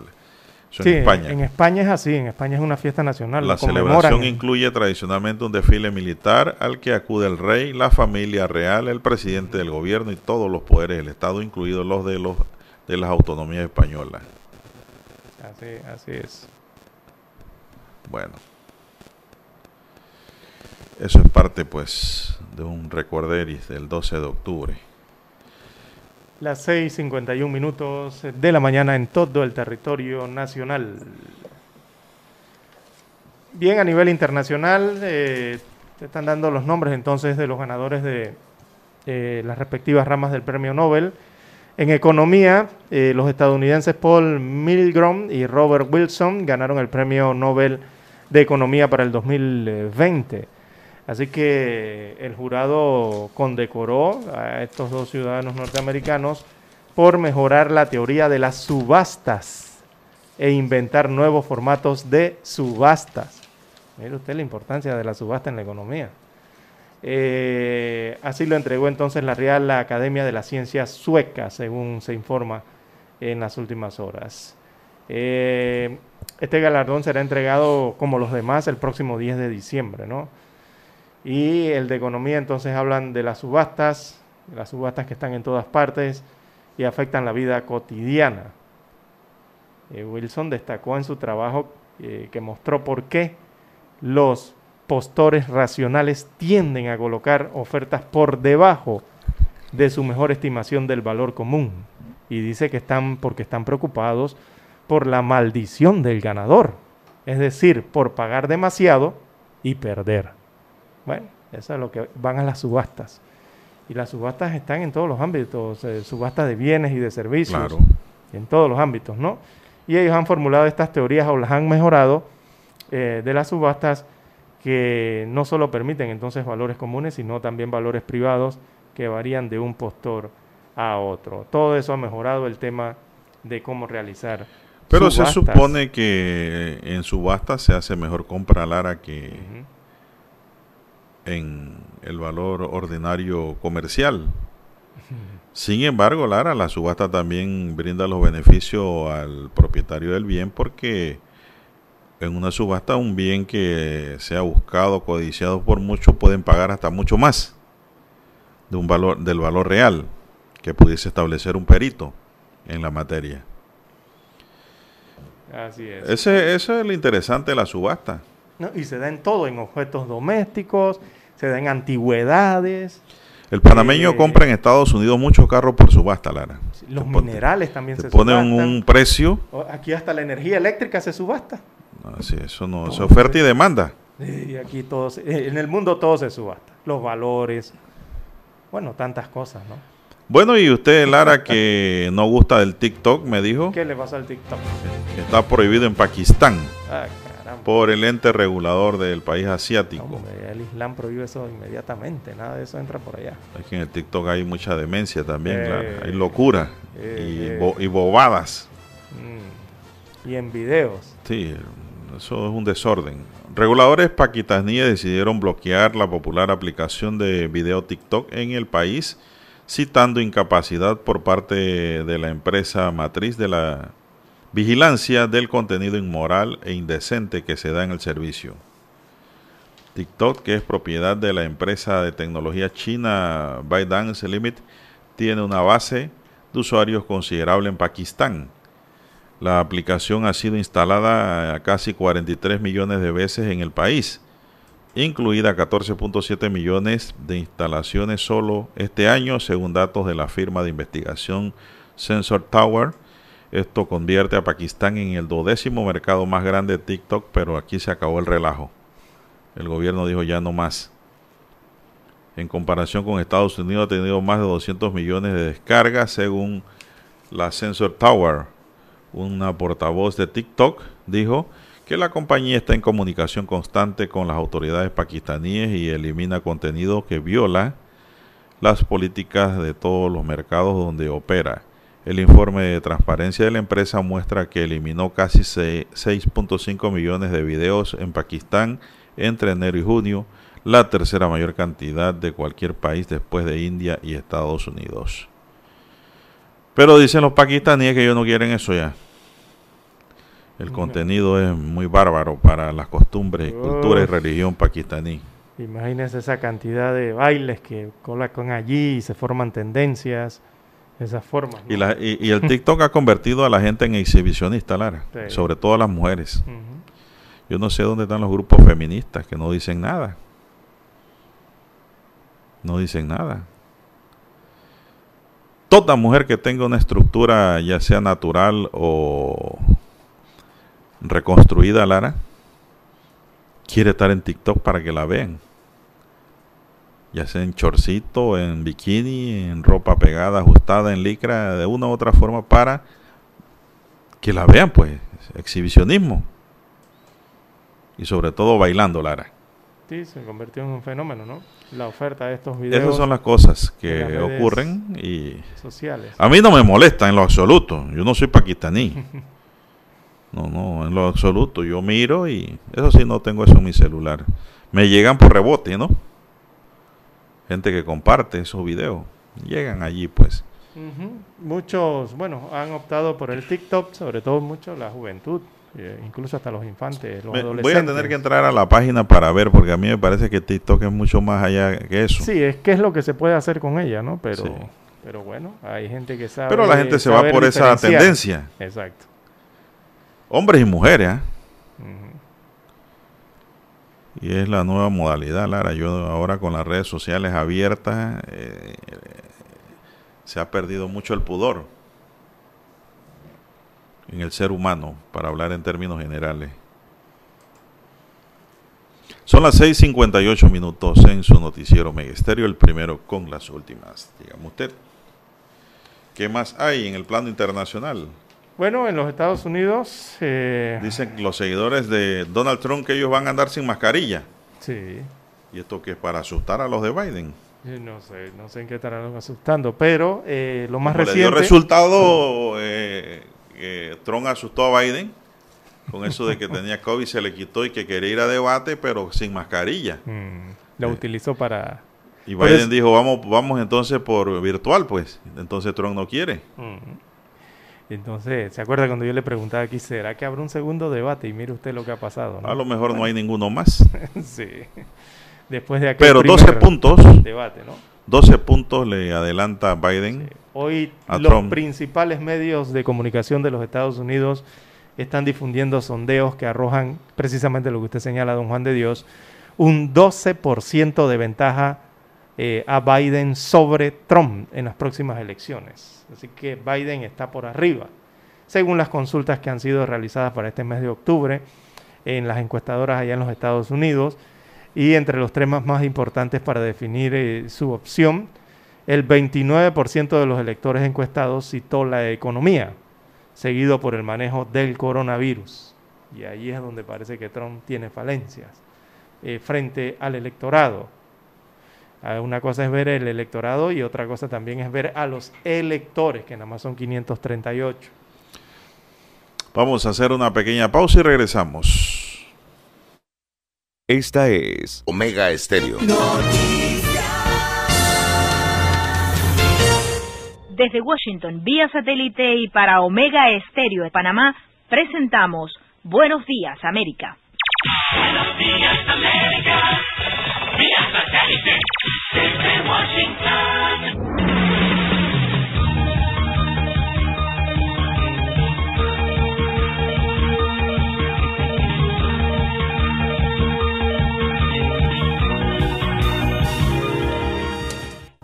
Eso Sí, en España. en España es así, en España es una fiesta nacional. La celebración en- incluye tradicionalmente un desfile militar al que acude el rey, la familia real, el presidente del gobierno y todos los poderes del Estado, incluidos los de los de las autonomías españolas. Así, así es. Bueno, eso es parte, pues, de un recorderis del 12 de octubre. Las 6.51 minutos de la mañana en todo el territorio nacional. Bien, a nivel internacional, eh, te están dando los nombres entonces de los ganadores de las respectivas ramas del premio Nobel. En economía, eh, los estadounidenses Paul Milgrom y Robert Wilson ganaron el premio Nobel de Economía para el 2020. Así que el jurado condecoró a estos dos ciudadanos norteamericanos por mejorar la teoría de las subastas e inventar nuevos formatos de subastas. Mire usted la importancia de la subasta en la economía. Eh, así lo entregó entonces la Real Academia de las Ciencias Sueca, según se informa en las últimas horas. Eh, este galardón será entregado como los demás el próximo 10 de diciembre, ¿no? Y el de economía entonces hablan de las subastas, de las subastas que están en todas partes y afectan la vida cotidiana. Eh, Wilson destacó en su trabajo eh, que mostró por qué los postores racionales tienden a colocar ofertas por debajo de su mejor estimación del valor común. Y dice que están porque están preocupados por la maldición del ganador, es decir, por pagar demasiado y perder. Bueno, eso es lo que van a las subastas. Y las subastas están en todos los ámbitos, eh, subastas de bienes y de servicios, Claro. en todos los ámbitos, ¿no? Y ellos han formulado estas teorías o las han mejorado eh, de las subastas que no solo permiten entonces valores comunes, sino también valores privados que varían de un postor a otro. Todo eso ha mejorado el tema de cómo realizar. Pero se subastas. supone que en subasta se hace mejor compra Lara que en el valor ordinario comercial. Sin embargo, Lara, la subasta también brinda los beneficios al propietario del bien porque en una subasta un bien que sea buscado, codiciado por muchos, pueden pagar hasta mucho más de un valor, del valor real que pudiese establecer un perito en la materia. Así es. Ese, eso es lo interesante de la subasta. ¿No? Y se da en todo, en objetos domésticos, se da en antigüedades, El panameño Eh, compra en Estados Unidos muchos carros por subasta, Lara. los Te pon- minerales también se ponen subastan. un precio Aquí hasta la energía eléctrica se subasta. Así, eso no, es oferta y demanda. Y aquí todo, se- eh, en el mundo todo se subasta. Los valores, bueno, tantas cosas, ¿no? Bueno, y usted, Lara, que no gusta del TikTok, me dijo ¿Qué le pasa al TikTok? está prohibido en Pakistán Ah. Por el ente regulador del país asiático. Hombre, el Islam prohíbe eso inmediatamente, nada de eso entra por allá. Es que en el TikTok hay mucha demencia también, Eh, claro. Hay locura eh, y, bo- y bobadas. Mm. Y en videos. Sí, eso es un desorden. Reguladores pakistaníes decidieron bloquear la popular aplicación de video TikTok en el país, citando incapacidad por parte de la empresa matriz de la vigilancia del contenido inmoral e indecente que se da en el servicio. TikTok, que es propiedad de la empresa de tecnología china ByteDance Limit, tiene una base de usuarios considerable en Pakistán. La aplicación ha sido instalada casi 43 millones de veces en el país, incluida 14.7 millones de instalaciones solo este año, según datos de la firma de investigación Sensor Tower. Esto convierte a Pakistán en el dodécimo mercado más grande de TikTok, pero aquí se acabó el relajo. El gobierno dijo ya no más. En comparación con Estados Unidos ha tenido más de 200 millones de descargas según la Sensor Tower. Una portavoz de TikTok dijo que la compañía está en comunicación constante con las autoridades pakistaníes y elimina contenido que viola las políticas de todos los mercados donde opera. El informe de transparencia de la empresa muestra que eliminó casi se- 6.5 millones de videos en Pakistán entre enero y junio, la tercera mayor cantidad de cualquier país después de India y Estados Unidos. Pero dicen los pakistaníes que ellos no quieren eso ya. El contenido es muy bárbaro para las costumbres, cultura y religión pakistaní. Imagínense esa cantidad de bailes que colocan allí y se forman tendencias, esas formas. ¿no? Y, la- y- y el TikTok ha convertido a la gente en exhibicionista, Lara. Sí. Sobre todo a las mujeres. Yo no sé dónde están los grupos feministas que no dicen nada. No dicen nada. Toda mujer que tenga una estructura, ya sea natural o reconstruida, Lara, quiere estar en TikTok para que la vean. Ya sea en chorcito, en bikini, en ropa pegada, ajustada, en licra, de una u otra forma, para que la vean, pues. Exhibicionismo. Y sobre todo bailando, Lara. Sí, se convirtió en un fenómeno, ¿no? La oferta de estos videos. Esas son las cosas que las ocurren y sociales. a mí no me molesta en lo absoluto. Yo no soy pakistaní. No, no, en lo absoluto. Yo miro y eso sí no tengo eso en mi celular. Me llegan por rebote, ¿no? Gente que comparte esos videos. Llegan allí, pues. Muchos, bueno, han optado por el TikTok, sobre todo mucho la juventud, eh, incluso hasta los infantes, los Me- adolescentes. voy a tener que entrar a la página para ver, porque a mí me parece que TikTok es mucho más allá que eso. Sí, es que es lo que se puede hacer con ella, ¿no? Pero, Sí. pero bueno, hay gente que sabe. Pero la gente se va por esa tendencia. Exacto. Hombres y mujeres, ¿ah? Y es la nueva modalidad, Lara. Yo ahora con las redes sociales abiertas eh, se ha perdido mucho el pudor en el ser humano, para hablar en términos generales. Son las 6.58 minutos en su noticiero Megesterio, el primero con las últimas. Dígame usted, ¿qué más hay en el plano internacional? Bueno, en los Estados Unidos, eh, Dicen los seguidores de Donald Trump que ellos van a andar sin mascarilla. sí, ¿Y esto que es para asustar a los de Biden? eh, no sé, no sé en qué estarán asustando, pero eh, lo más Como le dio reciente. resultado, eh, que Trump asustó a Biden con eso de que tenía COVID, se le quitó y que quería ir a debate, pero sin mascarilla. Mm, la utilizó para. Y Por Biden eso- dijo, vamos, vamos entonces por virtual, pues. Entonces Trump no quiere. Mm. Entonces, ¿se acuerda cuando yo le preguntaba aquí, ¿será que habrá un segundo debate? Y mire usted lo que ha pasado. ¿no? A lo mejor no hay ninguno más. sí. Después de aquel Pero primer 12 puntos. Debate, ¿no? 12 puntos le adelanta Biden. Hoy a los Trump. principales medios de comunicación de los Estados Unidos están difundiendo sondeos que arrojan precisamente lo que usted señala, don Juan de Dios, un 12% de ventaja eh, a Biden sobre Trump en las próximas elecciones. Así que Biden está por arriba. Según las consultas que han sido realizadas para este mes de octubre, en las encuestadoras allá en los Estados Unidos. Y entre los temas más importantes para definir eh, su opción, el 29% de los electores encuestados citó la economía, seguido por el manejo del coronavirus. Y ahí es donde parece que Trump tiene falencias eh, frente al electorado. Ah, Una cosa es ver el electorado y otra cosa también es ver a los electores, que nada más son 538. Vamos a hacer una pequeña pausa y regresamos. Esta es Omega Estéreo. Desde Washington, vía satélite y para Omega Estéreo de Panamá, presentamos Buenos Días, América. Buenos días, América. Vía satélite. Desde Washington.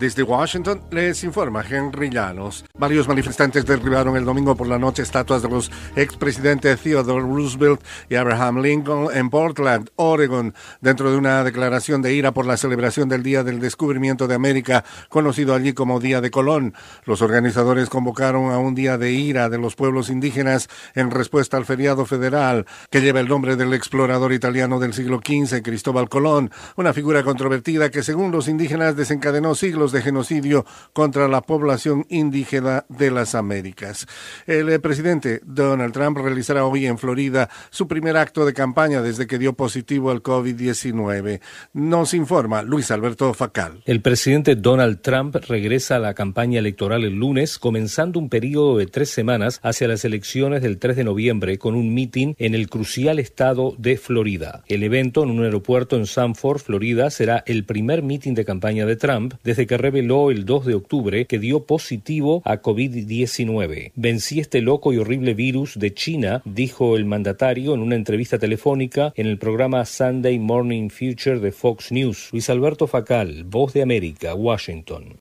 Desde Washington les informa Henry Llanos. Varios manifestantes derribaron el domingo por la noche estatuas de los expresidentes Theodore Roosevelt y Abraham Lincoln en Portland, Oregon, dentro de una declaración de ira por la celebración del Día del Descubrimiento de América, conocido allí como Día de Colón. Los organizadores convocaron a un día de ira de los pueblos indígenas en respuesta al feriado federal que lleva el nombre del explorador italiano del siglo XV, Cristóbal Colón, una figura controvertida que según los indígenas desencadenó siglos de genocidio contra la población indígena de las Américas. El eh, presidente Donald Trump realizará hoy en Florida su primer acto de campaña desde que dio positivo al COVID-19. Nos informa Luis Alberto Facal. El presidente Donald Trump regresa a la campaña electoral el lunes, comenzando un periodo de tres semanas hacia las elecciones del 3 de noviembre con un mitin en el crucial estado de Florida. El evento en un aeropuerto en Sanford, Florida, será el primer mitin de campaña de Trump desde que reveló el 2 de octubre que dio positivo a COVID-19. Vencí este loco y horrible virus de China, dijo el mandatario en una entrevista telefónica en el programa Sunday Morning Future de Fox News. Luis Alberto Facal, Voz de América, Washington.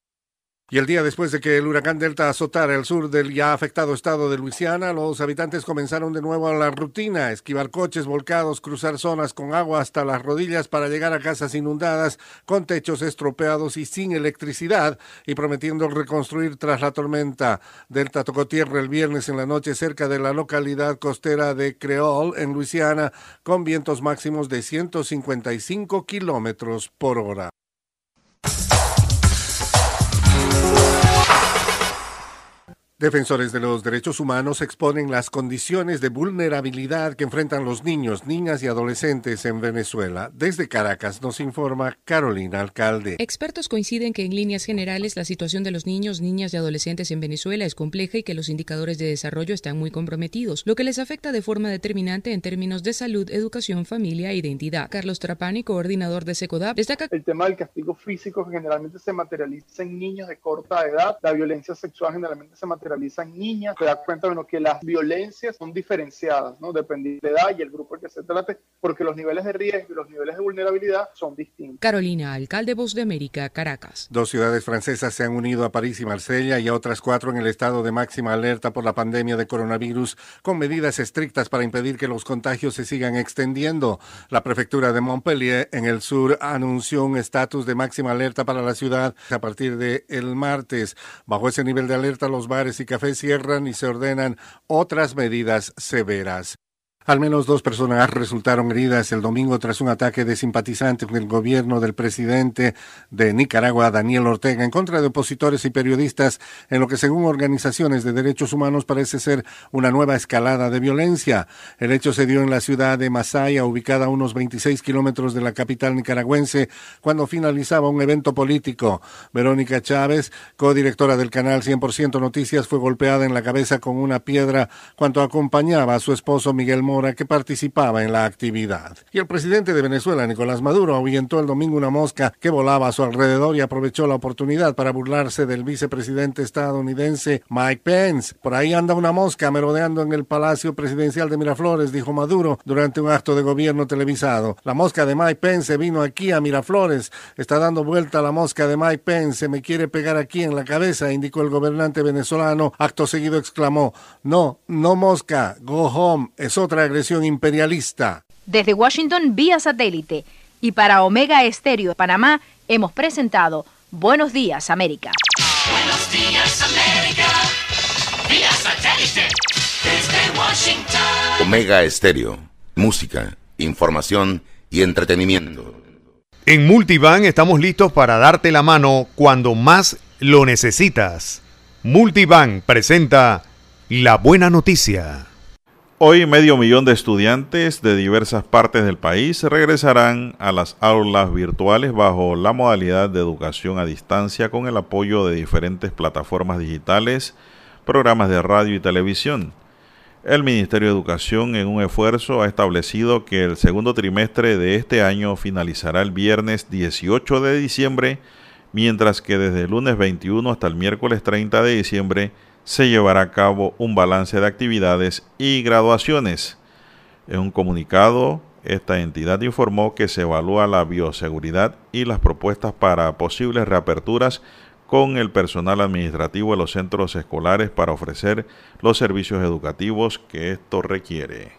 Y el día después de que el huracán Delta azotara el sur del ya afectado estado de Luisiana, los habitantes comenzaron de nuevo a la rutina, esquivar coches volcados, cruzar zonas con agua hasta las rodillas para llegar a casas inundadas, con techos estropeados y sin electricidad, y prometiendo reconstruir tras la tormenta. Delta tocó tierra el viernes en la noche cerca de la localidad costera de Creole, en Luisiana, con vientos máximos de 155 kilómetros por hora. Defensores de los derechos humanos exponen las condiciones de vulnerabilidad que enfrentan los niños, niñas y adolescentes en Venezuela. Desde Caracas nos informa Carolina Alcalde. Expertos coinciden que en líneas generales la situación de los niños, niñas y adolescentes en Venezuela es compleja y que los indicadores de desarrollo están muy comprometidos, lo que les afecta de forma determinante en términos de salud, educación, familia e identidad. Carlos Trapani, coordinador de SECODAP, destaca el tema del castigo físico que generalmente se materializa en niños de corta edad, la violencia sexual generalmente se materializa realizan niñas, te das cuenta bueno, que las violencias son diferenciadas, ¿no? dependiendo de la edad y el grupo al que se trate, porque los niveles de riesgo y los niveles de vulnerabilidad son distintos. Carolina, alcalde Voz de América, Caracas. Dos ciudades francesas se han unido a París y Marsella y a otras cuatro en el estado de máxima alerta por la pandemia de coronavirus, con medidas estrictas para impedir que los contagios se sigan extendiendo. La prefectura de Montpellier, en el sur, anunció un estatus de máxima alerta para la ciudad a partir del el martes. Bajo ese nivel de alerta, los bares y cafés cierran y se ordenan otras medidas severas. Al menos dos personas resultaron heridas el domingo tras un ataque de simpatizantes del gobierno del presidente de Nicaragua, Daniel Ortega, en contra de opositores y periodistas, en lo que según organizaciones de derechos humanos parece ser una nueva escalada de violencia. El hecho se dio en la ciudad de Masaya, ubicada a unos 26 kilómetros de la capital nicaragüense, cuando finalizaba un evento político. Verónica Chávez, codirectora del canal 100% Noticias, fue golpeada en la cabeza con una piedra cuando acompañaba a su esposo Miguel Mora que participaba en la actividad. Y el presidente de Venezuela, Nicolás Maduro, ahuyentó el domingo una mosca que volaba a su alrededor y aprovechó la oportunidad para burlarse del vicepresidente estadounidense Mike Pence. Por ahí anda una mosca merodeando en el Palacio Presidencial de Miraflores, dijo Maduro durante un acto de gobierno televisado. La mosca de Mike Pence vino aquí a Miraflores. Está dando vuelta la mosca de Mike Pence. Me quiere pegar aquí en la cabeza, indicó el gobernante venezolano. Acto seguido exclamó, no, no mosca, go home. Es otra agresión imperialista. Desde Washington vía satélite y para Omega Estéreo de Panamá hemos presentado Buenos Días América. Buenos días, América. Vía satélite. Desde Washington. Omega Estéreo. Música, información y entretenimiento. En Multivan estamos listos para darte la mano cuando más lo necesitas. Multivan presenta la buena noticia. Hoy medio millón de estudiantes de diversas partes del país regresarán a las aulas virtuales bajo la modalidad de educación a distancia con el apoyo de diferentes plataformas digitales, programas de radio y televisión. El Ministerio de Educación en un esfuerzo ha establecido que el segundo trimestre de este año finalizará el viernes 18 de diciembre, mientras que desde el lunes 21 hasta el miércoles 30 de diciembre se llevará a cabo un balance de actividades y graduaciones. En un comunicado, esta entidad informó que se evalúa la bioseguridad y las propuestas para posibles reaperturas con el personal administrativo de los centros escolares para ofrecer los servicios educativos que esto requiere.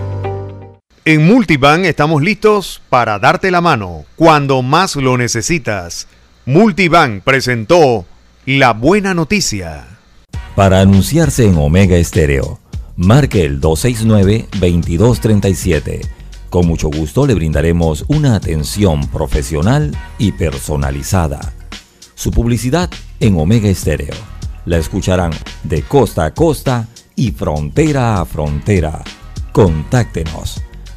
En Multivan estamos listos para darte la mano cuando más lo necesitas. Multivan presentó la buena noticia. Para anunciarse en Omega Estéreo, marque el 269-2237. Con mucho gusto le brindaremos una atención profesional y personalizada. Su publicidad en Omega Estéreo. La escucharán de costa a costa y frontera a frontera. Contáctenos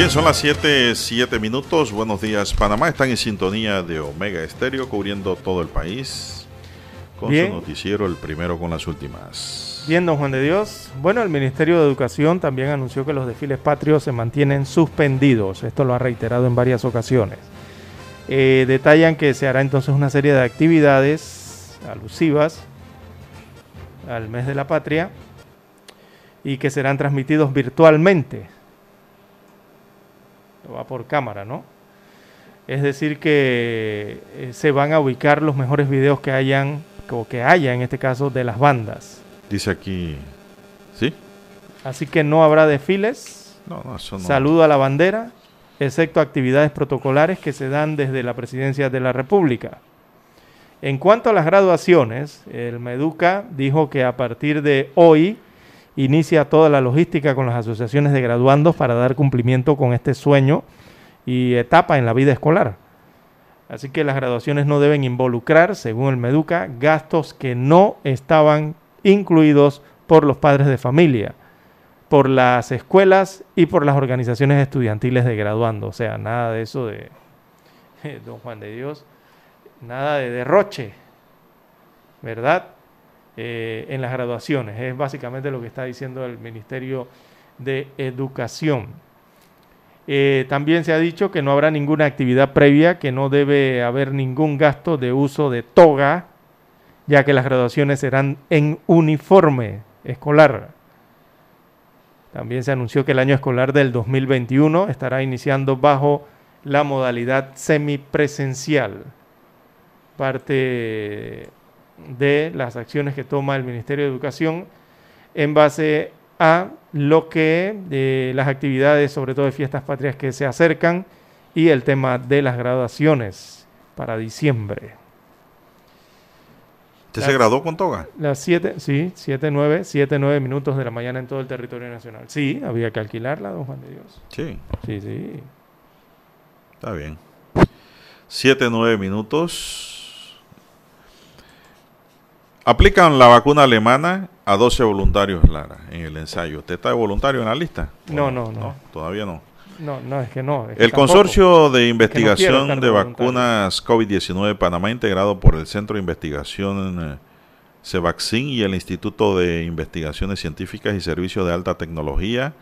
Bien, son las 7, 7 minutos. Buenos días, Panamá. Están en sintonía de Omega Estéreo, cubriendo todo el país. Con Bien. su noticiero, el primero con las últimas. Bien, don Juan de Dios. Bueno, el Ministerio de Educación también anunció que los desfiles patrios se mantienen suspendidos. Esto lo ha reiterado en varias ocasiones. Eh, detallan que se hará entonces una serie de actividades alusivas al mes de la patria y que serán transmitidos virtualmente. Va por cámara, ¿no? Es decir, que eh, se van a ubicar los mejores videos que hayan, o que haya en este caso, de las bandas. Dice aquí, ¿sí? Así que no habrá desfiles. No, no, eso no. Saludo a la bandera, excepto actividades protocolares que se dan desde la presidencia de la República. En cuanto a las graduaciones, el Meduca dijo que a partir de hoy inicia toda la logística con las asociaciones de graduandos para dar cumplimiento con este sueño y etapa en la vida escolar. Así que las graduaciones no deben involucrar, según el Meduca, gastos que no estaban incluidos por los padres de familia, por las escuelas y por las organizaciones estudiantiles de graduando. O sea, nada de eso de don Juan de Dios, nada de derroche, ¿verdad? Eh, en las graduaciones. Es básicamente lo que está diciendo el Ministerio de Educación. Eh, también se ha dicho que no habrá ninguna actividad previa, que no debe haber ningún gasto de uso de toga, ya que las graduaciones serán en uniforme escolar. También se anunció que el año escolar del 2021 estará iniciando bajo la modalidad semipresencial. Parte de las acciones que toma el Ministerio de Educación en base a lo que de las actividades, sobre todo de fiestas patrias que se acercan y el tema de las graduaciones para diciembre. ¿Usted se graduó con toga? Las 7, sí, 7, 9, 7, 9 minutos de la mañana en todo el territorio nacional. Sí, había que alquilarla, don Juan de Dios. Sí. Sí, sí. Está bien. 7, 9 minutos. Aplican la vacuna alemana a 12 voluntarios, Lara, en el ensayo. ¿Usted está de voluntario en la lista? No, no, no. todavía no. No, no, es que no. es que El tampoco. consorcio de Es que no quiero investigación de vacunas COVID-19 Panamá, integrado por el Centro de Investigación eh, Cevaxin y el Instituto de Investigaciones Científicas y Servicios de Alta Tecnología,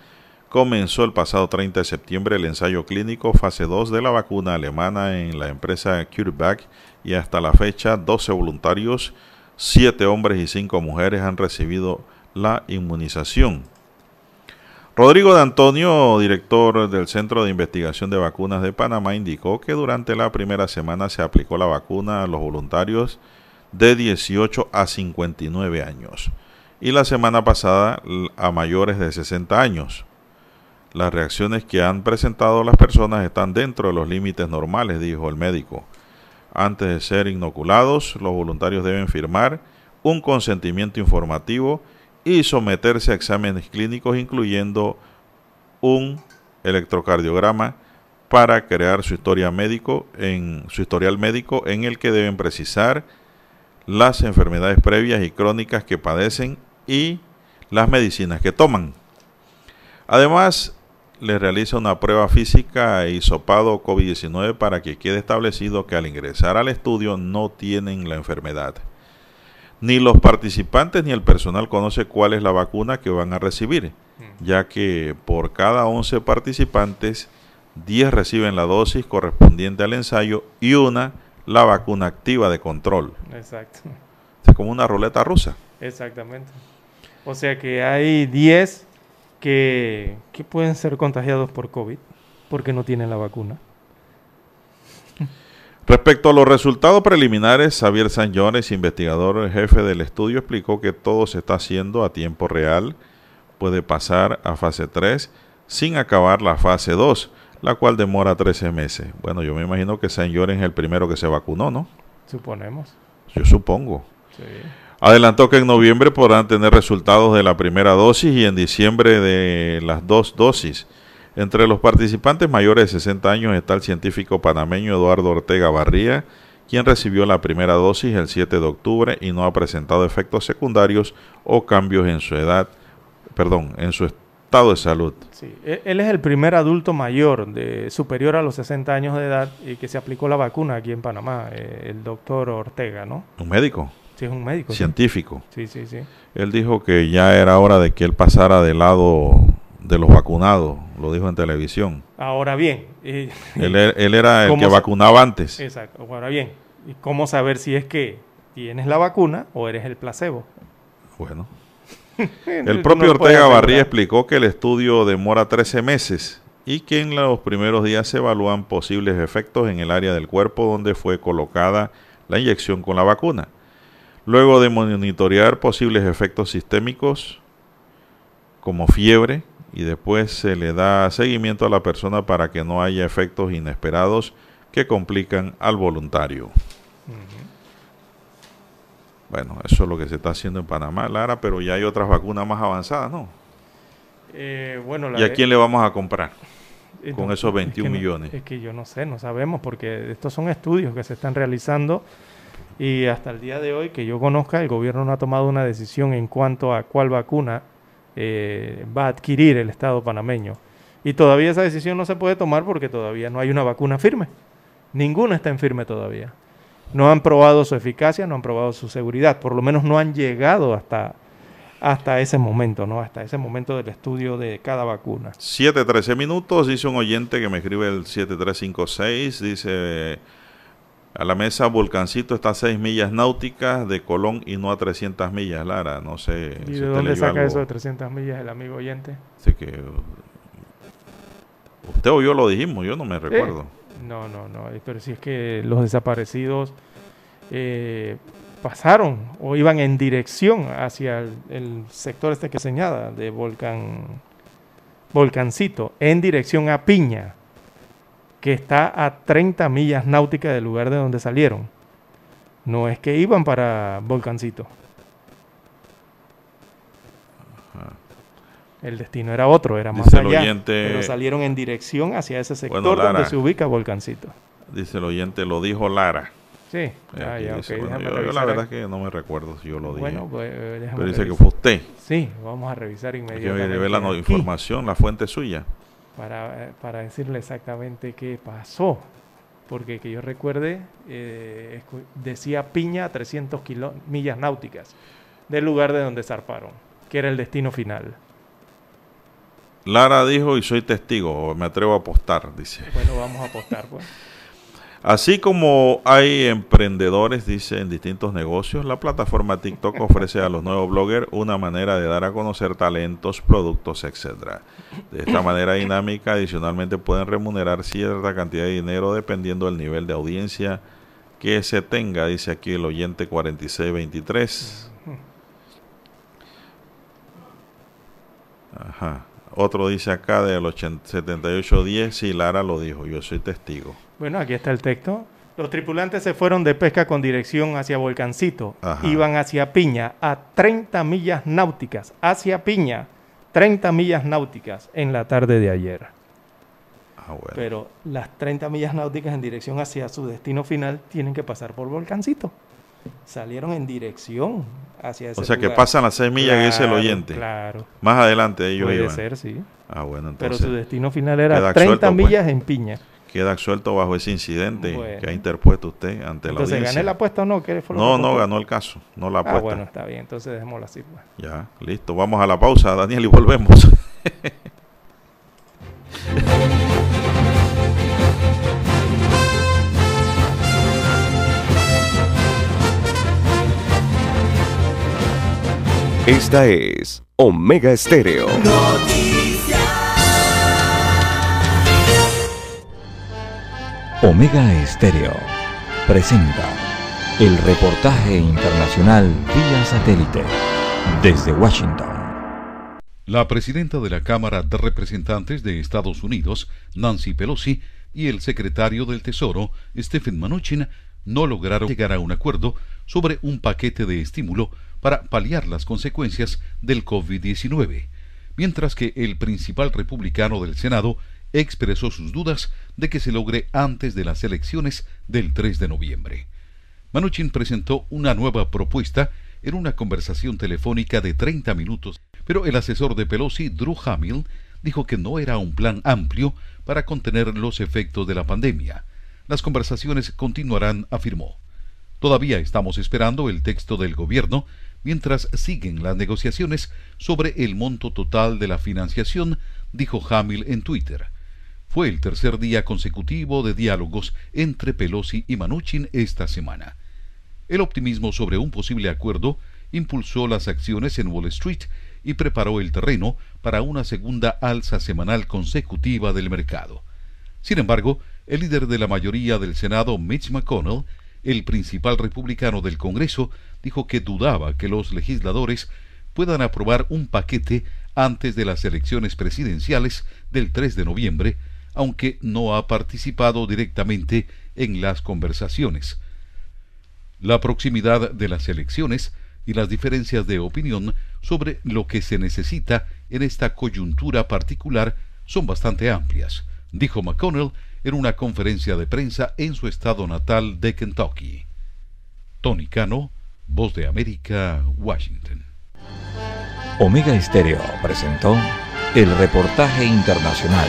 comenzó el pasado 30 de septiembre el ensayo clínico fase 2 de la vacuna alemana en la empresa CureVac y hasta la fecha 12 voluntarios, 7 hombres y 5 mujeres han recibido la inmunización. Rodrigo de Antonio, director del Centro de Investigación de Vacunas de Panamá, indicó que durante la primera semana se aplicó la vacuna a los voluntarios de 18 a 59 años y la semana pasada a mayores de 60 años. Las reacciones que han presentado las personas están dentro de los límites normales, dijo el médico. Antes de ser inoculados, los voluntarios deben firmar un consentimiento informativo y someterse a exámenes clínicos incluyendo un electrocardiograma para crear su historia médico en su historial médico en el que deben precisar las enfermedades previas y crónicas que padecen y las medicinas que toman. Además, les realiza una prueba física e hisopado COVID-19 para que quede establecido que al ingresar al estudio no tienen la enfermedad. Ni los participantes ni el personal conoce cuál es la vacuna que van a recibir, ya que por cada 11 participantes, 10 reciben la dosis correspondiente al ensayo y una la vacuna activa de control. Exacto. Es como una ruleta rusa. Exactamente. O sea que hay 10 que, que pueden ser contagiados por COVID porque no tienen la vacuna. Respecto a los resultados preliminares, Xavier Sanyones, investigador jefe del estudio, explicó que todo se está haciendo a tiempo real. Puede pasar a fase 3 sin acabar la fase 2, la cual demora 13 meses. Bueno, yo me imagino que Sanyones es el primero que se vacunó, ¿no? Suponemos. Yo supongo. Sí. Adelantó que en noviembre podrán tener resultados de la primera dosis y en diciembre de las dos dosis. Entre los participantes mayores de 60 años está el científico panameño Eduardo Ortega Barría, quien recibió la primera dosis el 7 de octubre y no ha presentado efectos secundarios o cambios en su edad, perdón, en su estado de salud. Sí, e- él es el primer adulto mayor de superior a los 60 años de edad y que se aplicó la vacuna aquí en Panamá, eh, el doctor Ortega, ¿no? Un médico, Sí, es un médico. científico. Sí, sí, sí. Él dijo que ya era hora de que él pasara del lado de los vacunados, lo dijo en televisión. Ahora bien. Él, er- él era el ¿Cómo que vacunaba antes. Exacto. Ahora bien, ¿y cómo saber si es que tienes la vacuna o eres el placebo? Bueno. El propio Ortega. Barría explicó que el estudio demora 13 meses y que en los primeros días se evalúan posibles efectos en el área del cuerpo donde fue colocada la inyección con la vacuna. Luego de monitorear posibles efectos sistémicos como fiebre y después se le da seguimiento a la persona para que no haya efectos inesperados que complican al voluntario. Bueno, eso es lo que se está haciendo en Panamá, Lara, pero ya hay otras vacunas más avanzadas, ¿no? Eh, bueno, la ¿Y a quién le vamos a comprar Eh, con no, esos es 21 que no- millones? Es que yo no sé, no sabemos, porque estos son estudios que se están realizando y hasta el día de hoy, que yo conozca, el gobierno no ha tomado una decisión en cuanto a cuál vacuna eh, va a adquirir el Estado panameño. Y todavía esa decisión no se puede tomar porque todavía no hay una vacuna firme. Ninguna está en firme todavía. No han probado su eficacia, no han probado su seguridad, por lo menos no han llegado hasta, hasta ese momento, ¿no? Hasta ese momento del estudio de cada vacuna. 7.13 minutos, dice un oyente que me escribe el 7356, dice, a la mesa Volcancito está a 6 millas náuticas de Colón y no a 300 millas, Lara, no sé. ¿Y si de dónde saca algo. eso de 300 millas el amigo oyente? Así que, usted o yo lo dijimos, yo no me recuerdo. Eh, no, no, no. eh, Pero si es que los desaparecidos eh, pasaron o iban en dirección hacia el, el sector este que señala de Volcán, Volcancito, en dirección a Piña, que está a 30 millas náuticas del lugar de donde salieron. No es que iban para Volcancito. El destino era otro, era más Dice allá. oyente- Pero salieron en dirección hacia ese sector Bueno, Lara. donde se ubica Volcancito. Dice el oyente, lo dijo Lara. Sí, ya, Aquí ya, dice, ok, bueno, déjame yo- yo, la verdad es que no me recuerdo si yo lo dije. Bueno, pues eh, Pero dice que fue usted. Sí, vamos a revisar inmediatamente. llevé la no- información, la fuente es suya. Para, para decirle exactamente qué pasó. Porque que yo recuerde, eh, decía Piña a 300 kilo- millas náuticas del lugar de donde zarparon, que era el destino final. Lara dijo y soy testigo, me atrevo a apostar, dice. Bueno, vamos a apostar, pues. Así como hay emprendedores, dice, en distintos negocios, la plataforma TikTok ofrece a los nuevos bloggers una manera de dar a conocer talentos, productos, etcétera. De esta manera dinámica, adicionalmente pueden remunerar cierta cantidad de dinero dependiendo del nivel de audiencia que se tenga, dice aquí el oyente 4623. Ajá. Otro dice acá del 80 7810, sí, Lara lo dijo, yo soy testigo. Bueno, aquí está el texto. Los tripulantes se fueron de pesca con dirección hacia Volcancito. Ajá. Iban hacia Piña a 30 millas náuticas. Hacia Piña, 30 millas náuticas en la tarde de ayer. Ah, bueno. Pero las 30 millas náuticas en dirección hacia su destino final tienen que pasar por Volcancito. Salieron en dirección hacia ese O sea que pasan las seis millas que dice el oyente. Claro. Más adelante ellos Puede iban. ser, sí. Ah, bueno, Pero entonces. su destino final era queda 30 absuelto, pues. millas en Piña. Queda absuelto bajo ese incidente Bueno. que ha interpuesto usted ante la Entonces, audiencia. ¿gané la apuesta o no? ¿Qué fue lo No, que no ganó el caso, no la Ah, apuesta. bueno, está bien. Entonces dejémoslo así. pues. Ya, listo. Vamos a la pausa, Daniel, y volvemos. Esta es Omega Estéreo. Omega Estéreo presenta el reportaje internacional vía satélite desde Washington. La presidenta de la Cámara de Representantes de Estados Unidos, Nancy Pelosi, y el secretario del Tesoro, Stephen Mnuchin, no lograron llegar a un acuerdo sobre un paquete de estímulo para paliar las consecuencias del COVID-19, mientras que el principal republicano del Senado expresó sus dudas de que se logre antes de las elecciones del 3 de noviembre. Mnuchin presentó una nueva propuesta en una conversación telefónica de 30 minutos, pero el asesor de Pelosi, Drew Hamill, dijo que no era un plan amplio para contener los efectos de la pandemia. Las conversaciones continuarán, afirmó. Todavía estamos esperando el texto del gobierno mientras siguen las negociaciones sobre el monto total de la financiación, dijo Hamill en Twitter. Fue el tercer día consecutivo de diálogos entre Pelosi y Manuchin esta semana. El optimismo sobre un posible acuerdo impulsó las acciones en Wall Street y preparó el terreno para una segunda alza semanal consecutiva del mercado. Sin embargo, el líder de la mayoría del Senado, Mitch McConnell, el principal republicano del Congreso, dijo que dudaba que los legisladores puedan aprobar un paquete antes de las elecciones presidenciales del 3 de noviembre, aunque no ha participado directamente en las conversaciones. La proximidad de las elecciones y las diferencias de opinión sobre lo que se necesita en esta coyuntura particular son bastante amplias, dijo McConnell en una conferencia de prensa en su estado natal de Kentucky. Tony Cano, Voz de América, Washington. Omega Estéreo presentó el reportaje internacional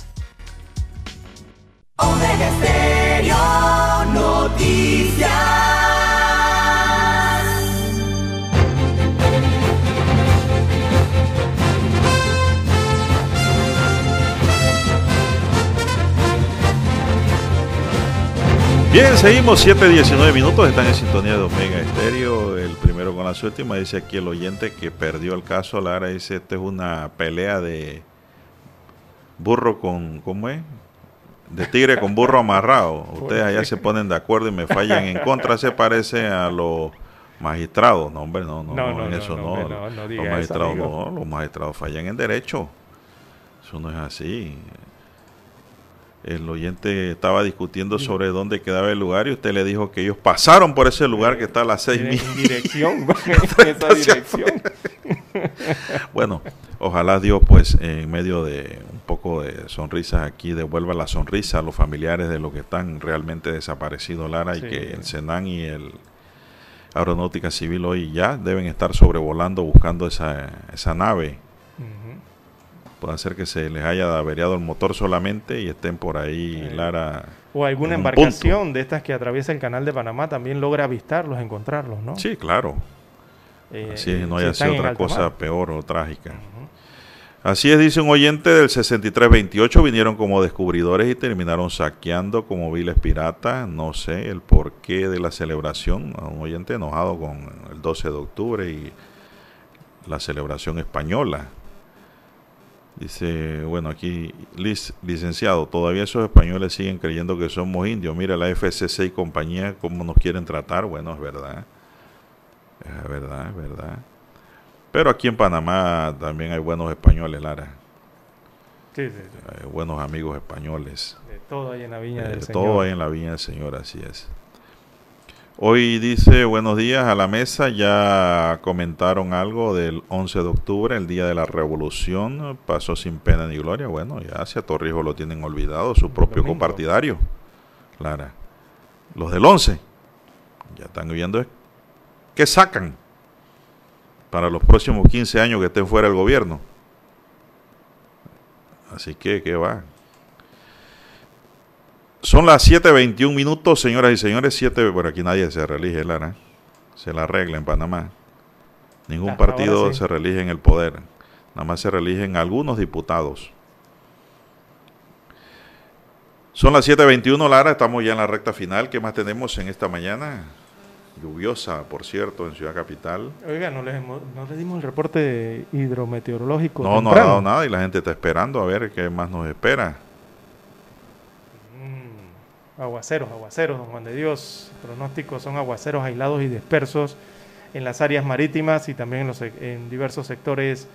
Omega Estéreo Noticias. Bien, seguimos 7.19 minutos, están en sintonía de Omega Estéreo, el primero con las últimas. Dice aquí el oyente que perdió el caso. Lara dice: Esta es una pelea de burro con. ¿Cómo es? De tigre con burro amarrado. Ustedes allá se ponen de acuerdo y me fallan en contra. Se parece a los magistrados. No, hombre, no, no, no, en eso no. los magistrados no, los magistrados fallan en derecho. Eso no es así. El oyente estaba discutiendo sobre dónde quedaba el lugar y usted le dijo que ellos pasaron por ese lugar que está a las seis mil. En dirección, esa dirección. bueno, ojalá Dios, pues, en medio de poco de sonrisas aquí, devuelva la sonrisa a los familiares de los que están realmente desaparecidos, Lara, y que el Senan y el Aeronáutica Civil hoy ya deben estar sobrevolando buscando esa, esa nave Puede ser que se les haya averiado el motor solamente y estén por ahí, Lara. O alguna embarcación de estas que atraviesa el canal de Panamá también logra avistarlos, encontrarlos, ¿no? Sí, claro. Eh, Así es, no haya sido otra cosa peor o trágica. Así es, dice un oyente del 6328, vinieron como descubridores y terminaron saqueando como viles piratas. No sé el porqué de la celebración. Un oyente enojado con el 12 de octubre y la celebración española. Dice, bueno, aquí, licenciado, todavía esos españoles siguen creyendo que somos indios. Mira la FCC y compañía, cómo nos quieren tratar. Bueno, es verdad. Es verdad, es verdad. Pero aquí en Panamá también hay buenos españoles, Lara. Sí, sí, sí. Hay buenos amigos españoles. De todo hay en la viña del Señor. todo hay en la viña del Señor, así es. Hoy dice buenos días a la mesa, ya comentaron algo del 11 de octubre, el día de la revolución, pasó sin pena ni gloria, bueno, ya hacia Torrijos lo tienen olvidado, su propio compartidario, Clara. Los del 11, ya están viendo qué sacan para los próximos 15 años que estén fuera del gobierno. Así que, ¿qué va? Son las 7.21 minutos, señoras y señores. 7, por aquí nadie se reelige, Lara. Se la arregla en Panamá. Ningún partido se reelige en el poder. Nada más se reeligen algunos diputados. Son las 7.21, Lara. Estamos ya en la recta final. ¿Qué más tenemos en esta mañana? Lluviosa, por cierto, en Ciudad Capital. Oiga, no le, dimos el reporte hidrometeorológico. No, no ha dado nada y la gente está esperando a ver qué más nos espera. Aguaceros, aguaceros, don Juan de Dios. Pronósticos son aguaceros aislados y dispersos en las áreas marítimas y también en, los, en diversos sectores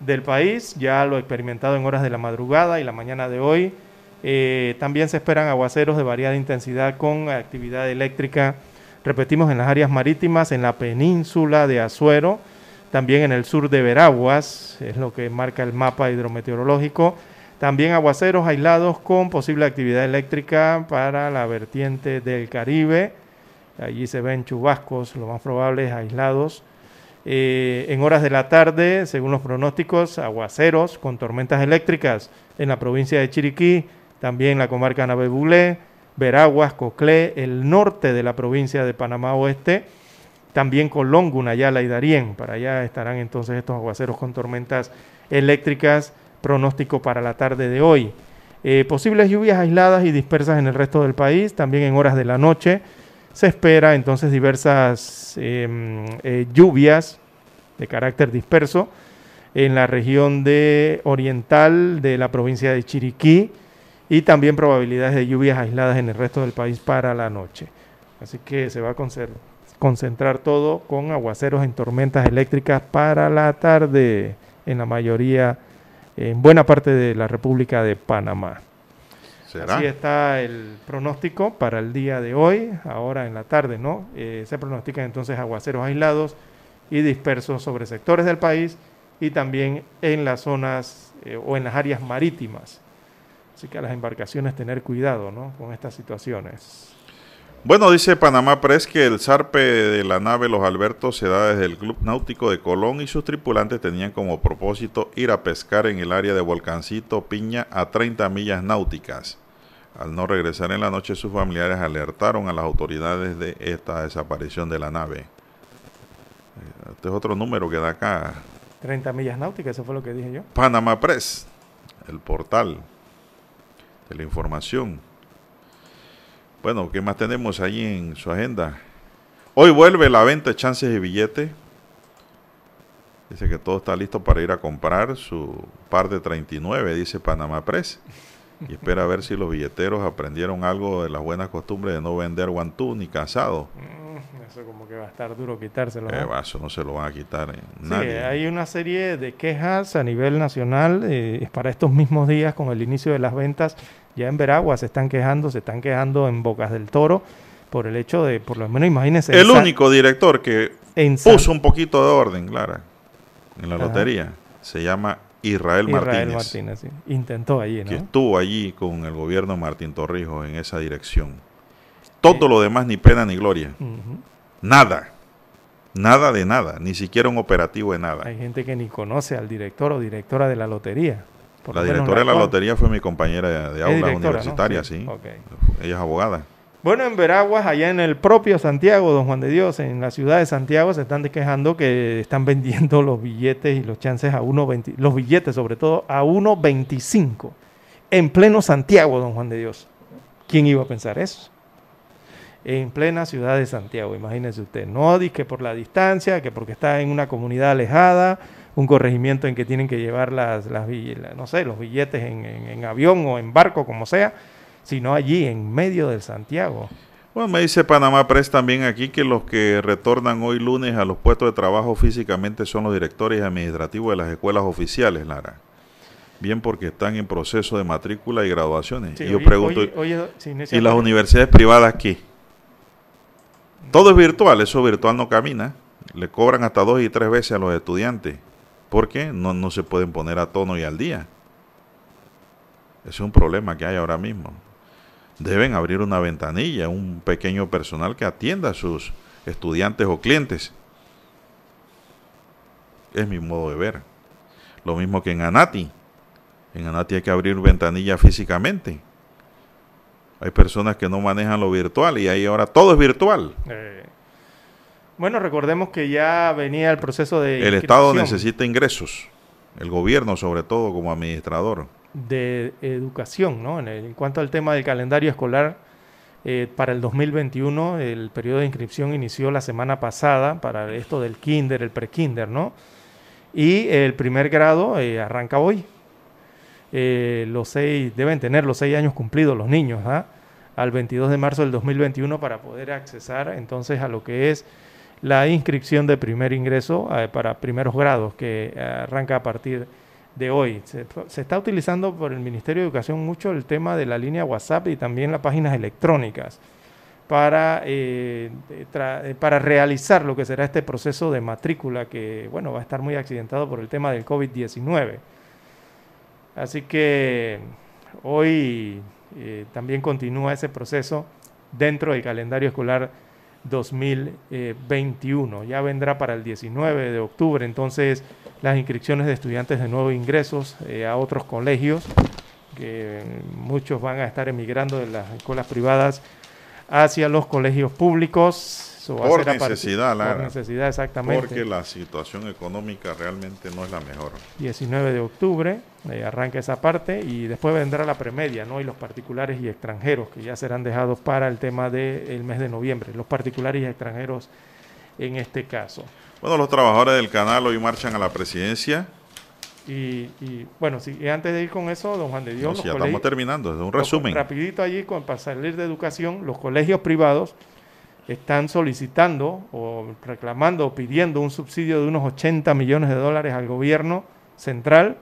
del país. Ya lo he experimentado en horas de la madrugada y la mañana de hoy. Eh, también se esperan aguaceros de variada intensidad con actividad eléctrica. Repetimos en las áreas marítimas, en la península de Azuero, también en el sur de Veraguas, es lo que marca el mapa hidrometeorológico también aguaceros aislados con posible actividad eléctrica para la vertiente del Caribe. Allí se ven chubascos, lo más probable es aislados. Eh, en horas de la tarde, según los pronósticos, aguaceros con tormentas eléctricas en la provincia de Chiriquí, también en la comarca Navebulé, Veraguas, Coclé, el norte de la provincia de Panamá Oeste, también Colón, Gunayala y Darién. Para allá estarán entonces estos aguaceros con tormentas eléctricas pronóstico para la tarde de hoy. Eh, posibles lluvias aisladas y dispersas en el resto del país, también en horas de la noche. Se espera entonces diversas em, eh, lluvias de carácter disperso en la región de oriental de la provincia de Chiriquí y también probabilidades de lluvias aisladas en el resto del país para la noche. Así que se va a concentrar todo con aguaceros en tormentas eléctricas para la tarde en la mayoría en buena parte de la República de Panamá. Así está el pronóstico para el día de hoy, ahora en la tarde, ¿no? Eh, se pronostican entonces aguaceros aislados y dispersos sobre sectores del país y también en las zonas eh, o en las áreas marítimas. Así que a las embarcaciones tener cuidado, ¿no? Con estas situaciones. Bueno, dice Panamá Press que el zarpe de la nave Los Albertos se da desde el Club Náutico de Colón y sus tripulantes tenían como propósito ir a pescar en el área de Volcancito Piña a 30 millas náuticas. Al no regresar en la noche, sus familiares alertaron a las autoridades de esta desaparición de la nave. Este es otro número que da acá. 30 millas náuticas, eso fue lo que dije yo. Panamá Press, el portal de la información. Bueno, ¿qué más tenemos ahí en su agenda? Hoy vuelve la venta de chances de billetes. Dice que todo está listo para ir a comprar su par de 39, dice Panamá Press. Y espera a ver si los billeteros aprendieron algo de las buenas costumbres de no vender guantú ni casado. Mm, eso como que va a estar duro quitárselo. Eh, ¿no? eso no se lo van a quitar eh, Sí, nadie. hay una serie de quejas a nivel nacional eh, para estos mismos días con el inicio de las ventas. Ya en Veragua se están quejando, se están quejando en Bocas del Toro por el hecho de, por lo menos imagínense. El único director que en puso un poquito de orden, Clara, en la Ajá. lotería, se llama Israel, Israel Martínez, Martínez, sí. Intentó allí, que ¿no? estuvo allí con el gobierno Martín Torrijos en esa dirección. Todo lo demás ni pena ni gloria. Nada. Nada de nada. Ni siquiera un operativo de nada. Hay gente que ni conoce al director o directora de la lotería. Por La directora de la lotería fue mi compañera de, aula universitaria, Sí, sí. Ella es abogada. Bueno, en Veraguas, allá en el propio Santiago, don Juan de Dios, en la ciudad de Santiago, se están quejando que están vendiendo los billetes y los chances a 1.20, los billetes sobre todo a 1.25, en pleno Santiago, don Juan de Dios. ¿Quién iba a pensar eso? En plena ciudad de Santiago, imagínese usted. No que por la distancia, que porque está en una comunidad alejada, un corregimiento en que tienen que llevar las, no sé, los billetes en, en- en avión o en barco, como sea, sino allí, en medio del Santiago. Bueno, me dice Panamá Press también aquí que los que retornan hoy lunes a los puestos de trabajo físicamente son los directores administrativos de las escuelas oficiales, Lara. Bien porque están en proceso de matrícula y graduaciones. Sí, y yo pregunto, sí, ¿y las universidades privadas qué? Todo es virtual, eso virtual no camina. Le cobran hasta dos y tres veces a los estudiantes. ¿Por qué? No, no se pueden poner a tono y al día. Es un problema que hay ahora mismo. Deben abrir una ventanilla, un pequeño personal que atienda a sus estudiantes o clientes. Es mi modo de ver. Lo mismo que en Anati. En Anati hay que abrir ventanilla físicamente. Hay personas que no manejan lo virtual y ahí ahora todo es virtual. Eh, bueno, recordemos que ya venía el proceso de El Estado necesita ingresos. El gobierno sobre todo como administrador. de educación, ¿no? En, el- en cuanto al tema del calendario escolar, eh, para el 2021 el periodo de inscripción inició la semana pasada para esto del kinder, el pre-kinder, ¿no? Y el primer grado eh, arranca hoy. Eh, los seis, deben tener los seis años cumplidos los niños, ¿ah? Al 22 de marzo del 2021 para poder accesar entonces a lo que es la inscripción de primer ingreso eh, para primeros grados, que eh, arranca a partir de hoy. Se, está utilizando por el Ministerio de Educación mucho el tema de la línea WhatsApp y también las páginas electrónicas para, eh, para realizar lo que será este proceso de matrícula que, bueno, va a estar muy accidentado por el tema del COVID-19. Así que hoy también continúa ese proceso dentro del calendario escolar 2021. Ya vendrá para el 19 de octubre entonces las inscripciones de estudiantes de nuevos ingresos eh, a otros colegios, que muchos van a estar emigrando de las escuelas privadas hacia los colegios públicos. Eso va Por a necesidad, Por Lara. necesidad, exactamente. Porque la situación económica realmente no es la mejor. 19 de octubre, eh, arranca esa parte y después vendrá la premedia, ¿no? Y los particulares y extranjeros, que ya serán dejados para el tema del mes de noviembre, los particulares y extranjeros en este caso. Bueno, los trabajadores del canal hoy marchan a la presidencia. Y, y, bueno, sí, antes de ir con eso, don Juan de Dios, No, si ya estamos terminando, es un resumen. Rapidito allí, con, para salir de educación, los colegios privados están solicitando o reclamando o pidiendo un subsidio de unos 80 millones de dólares al gobierno central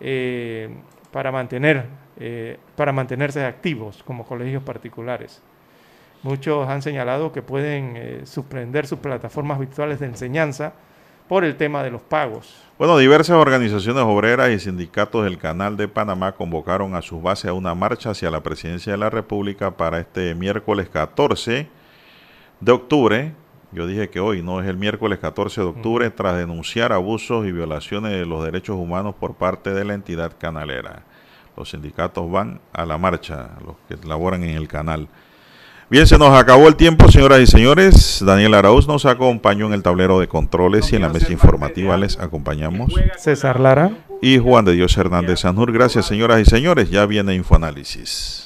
eh, para mantener eh, para mantenerse activos como colegios particulares. Muchos han señalado que pueden eh, suspender sus plataformas virtuales de enseñanza por el tema de los pagos. Bueno, diversas organizaciones obreras y sindicatos del Canal de Panamá convocaron a sus bases a una marcha hacia la presidencia de la República para este miércoles 14 de octubre. Yo dije que hoy no es el miércoles 14 de octubre, tras denunciar abusos y violaciones de los derechos humanos por parte de la entidad canalera. Los sindicatos van a la marcha, los que laboran en el canal. Bien, se nos acabó el tiempo, señoras y señores. Daniel Arauz nos acompañó en el tablero de controles y en la mesa informativa les acompañamos. César Lara. Y Juan de Dios Hernández Sanjur. Gracias, señoras y señores. Ya viene Infoanálisis.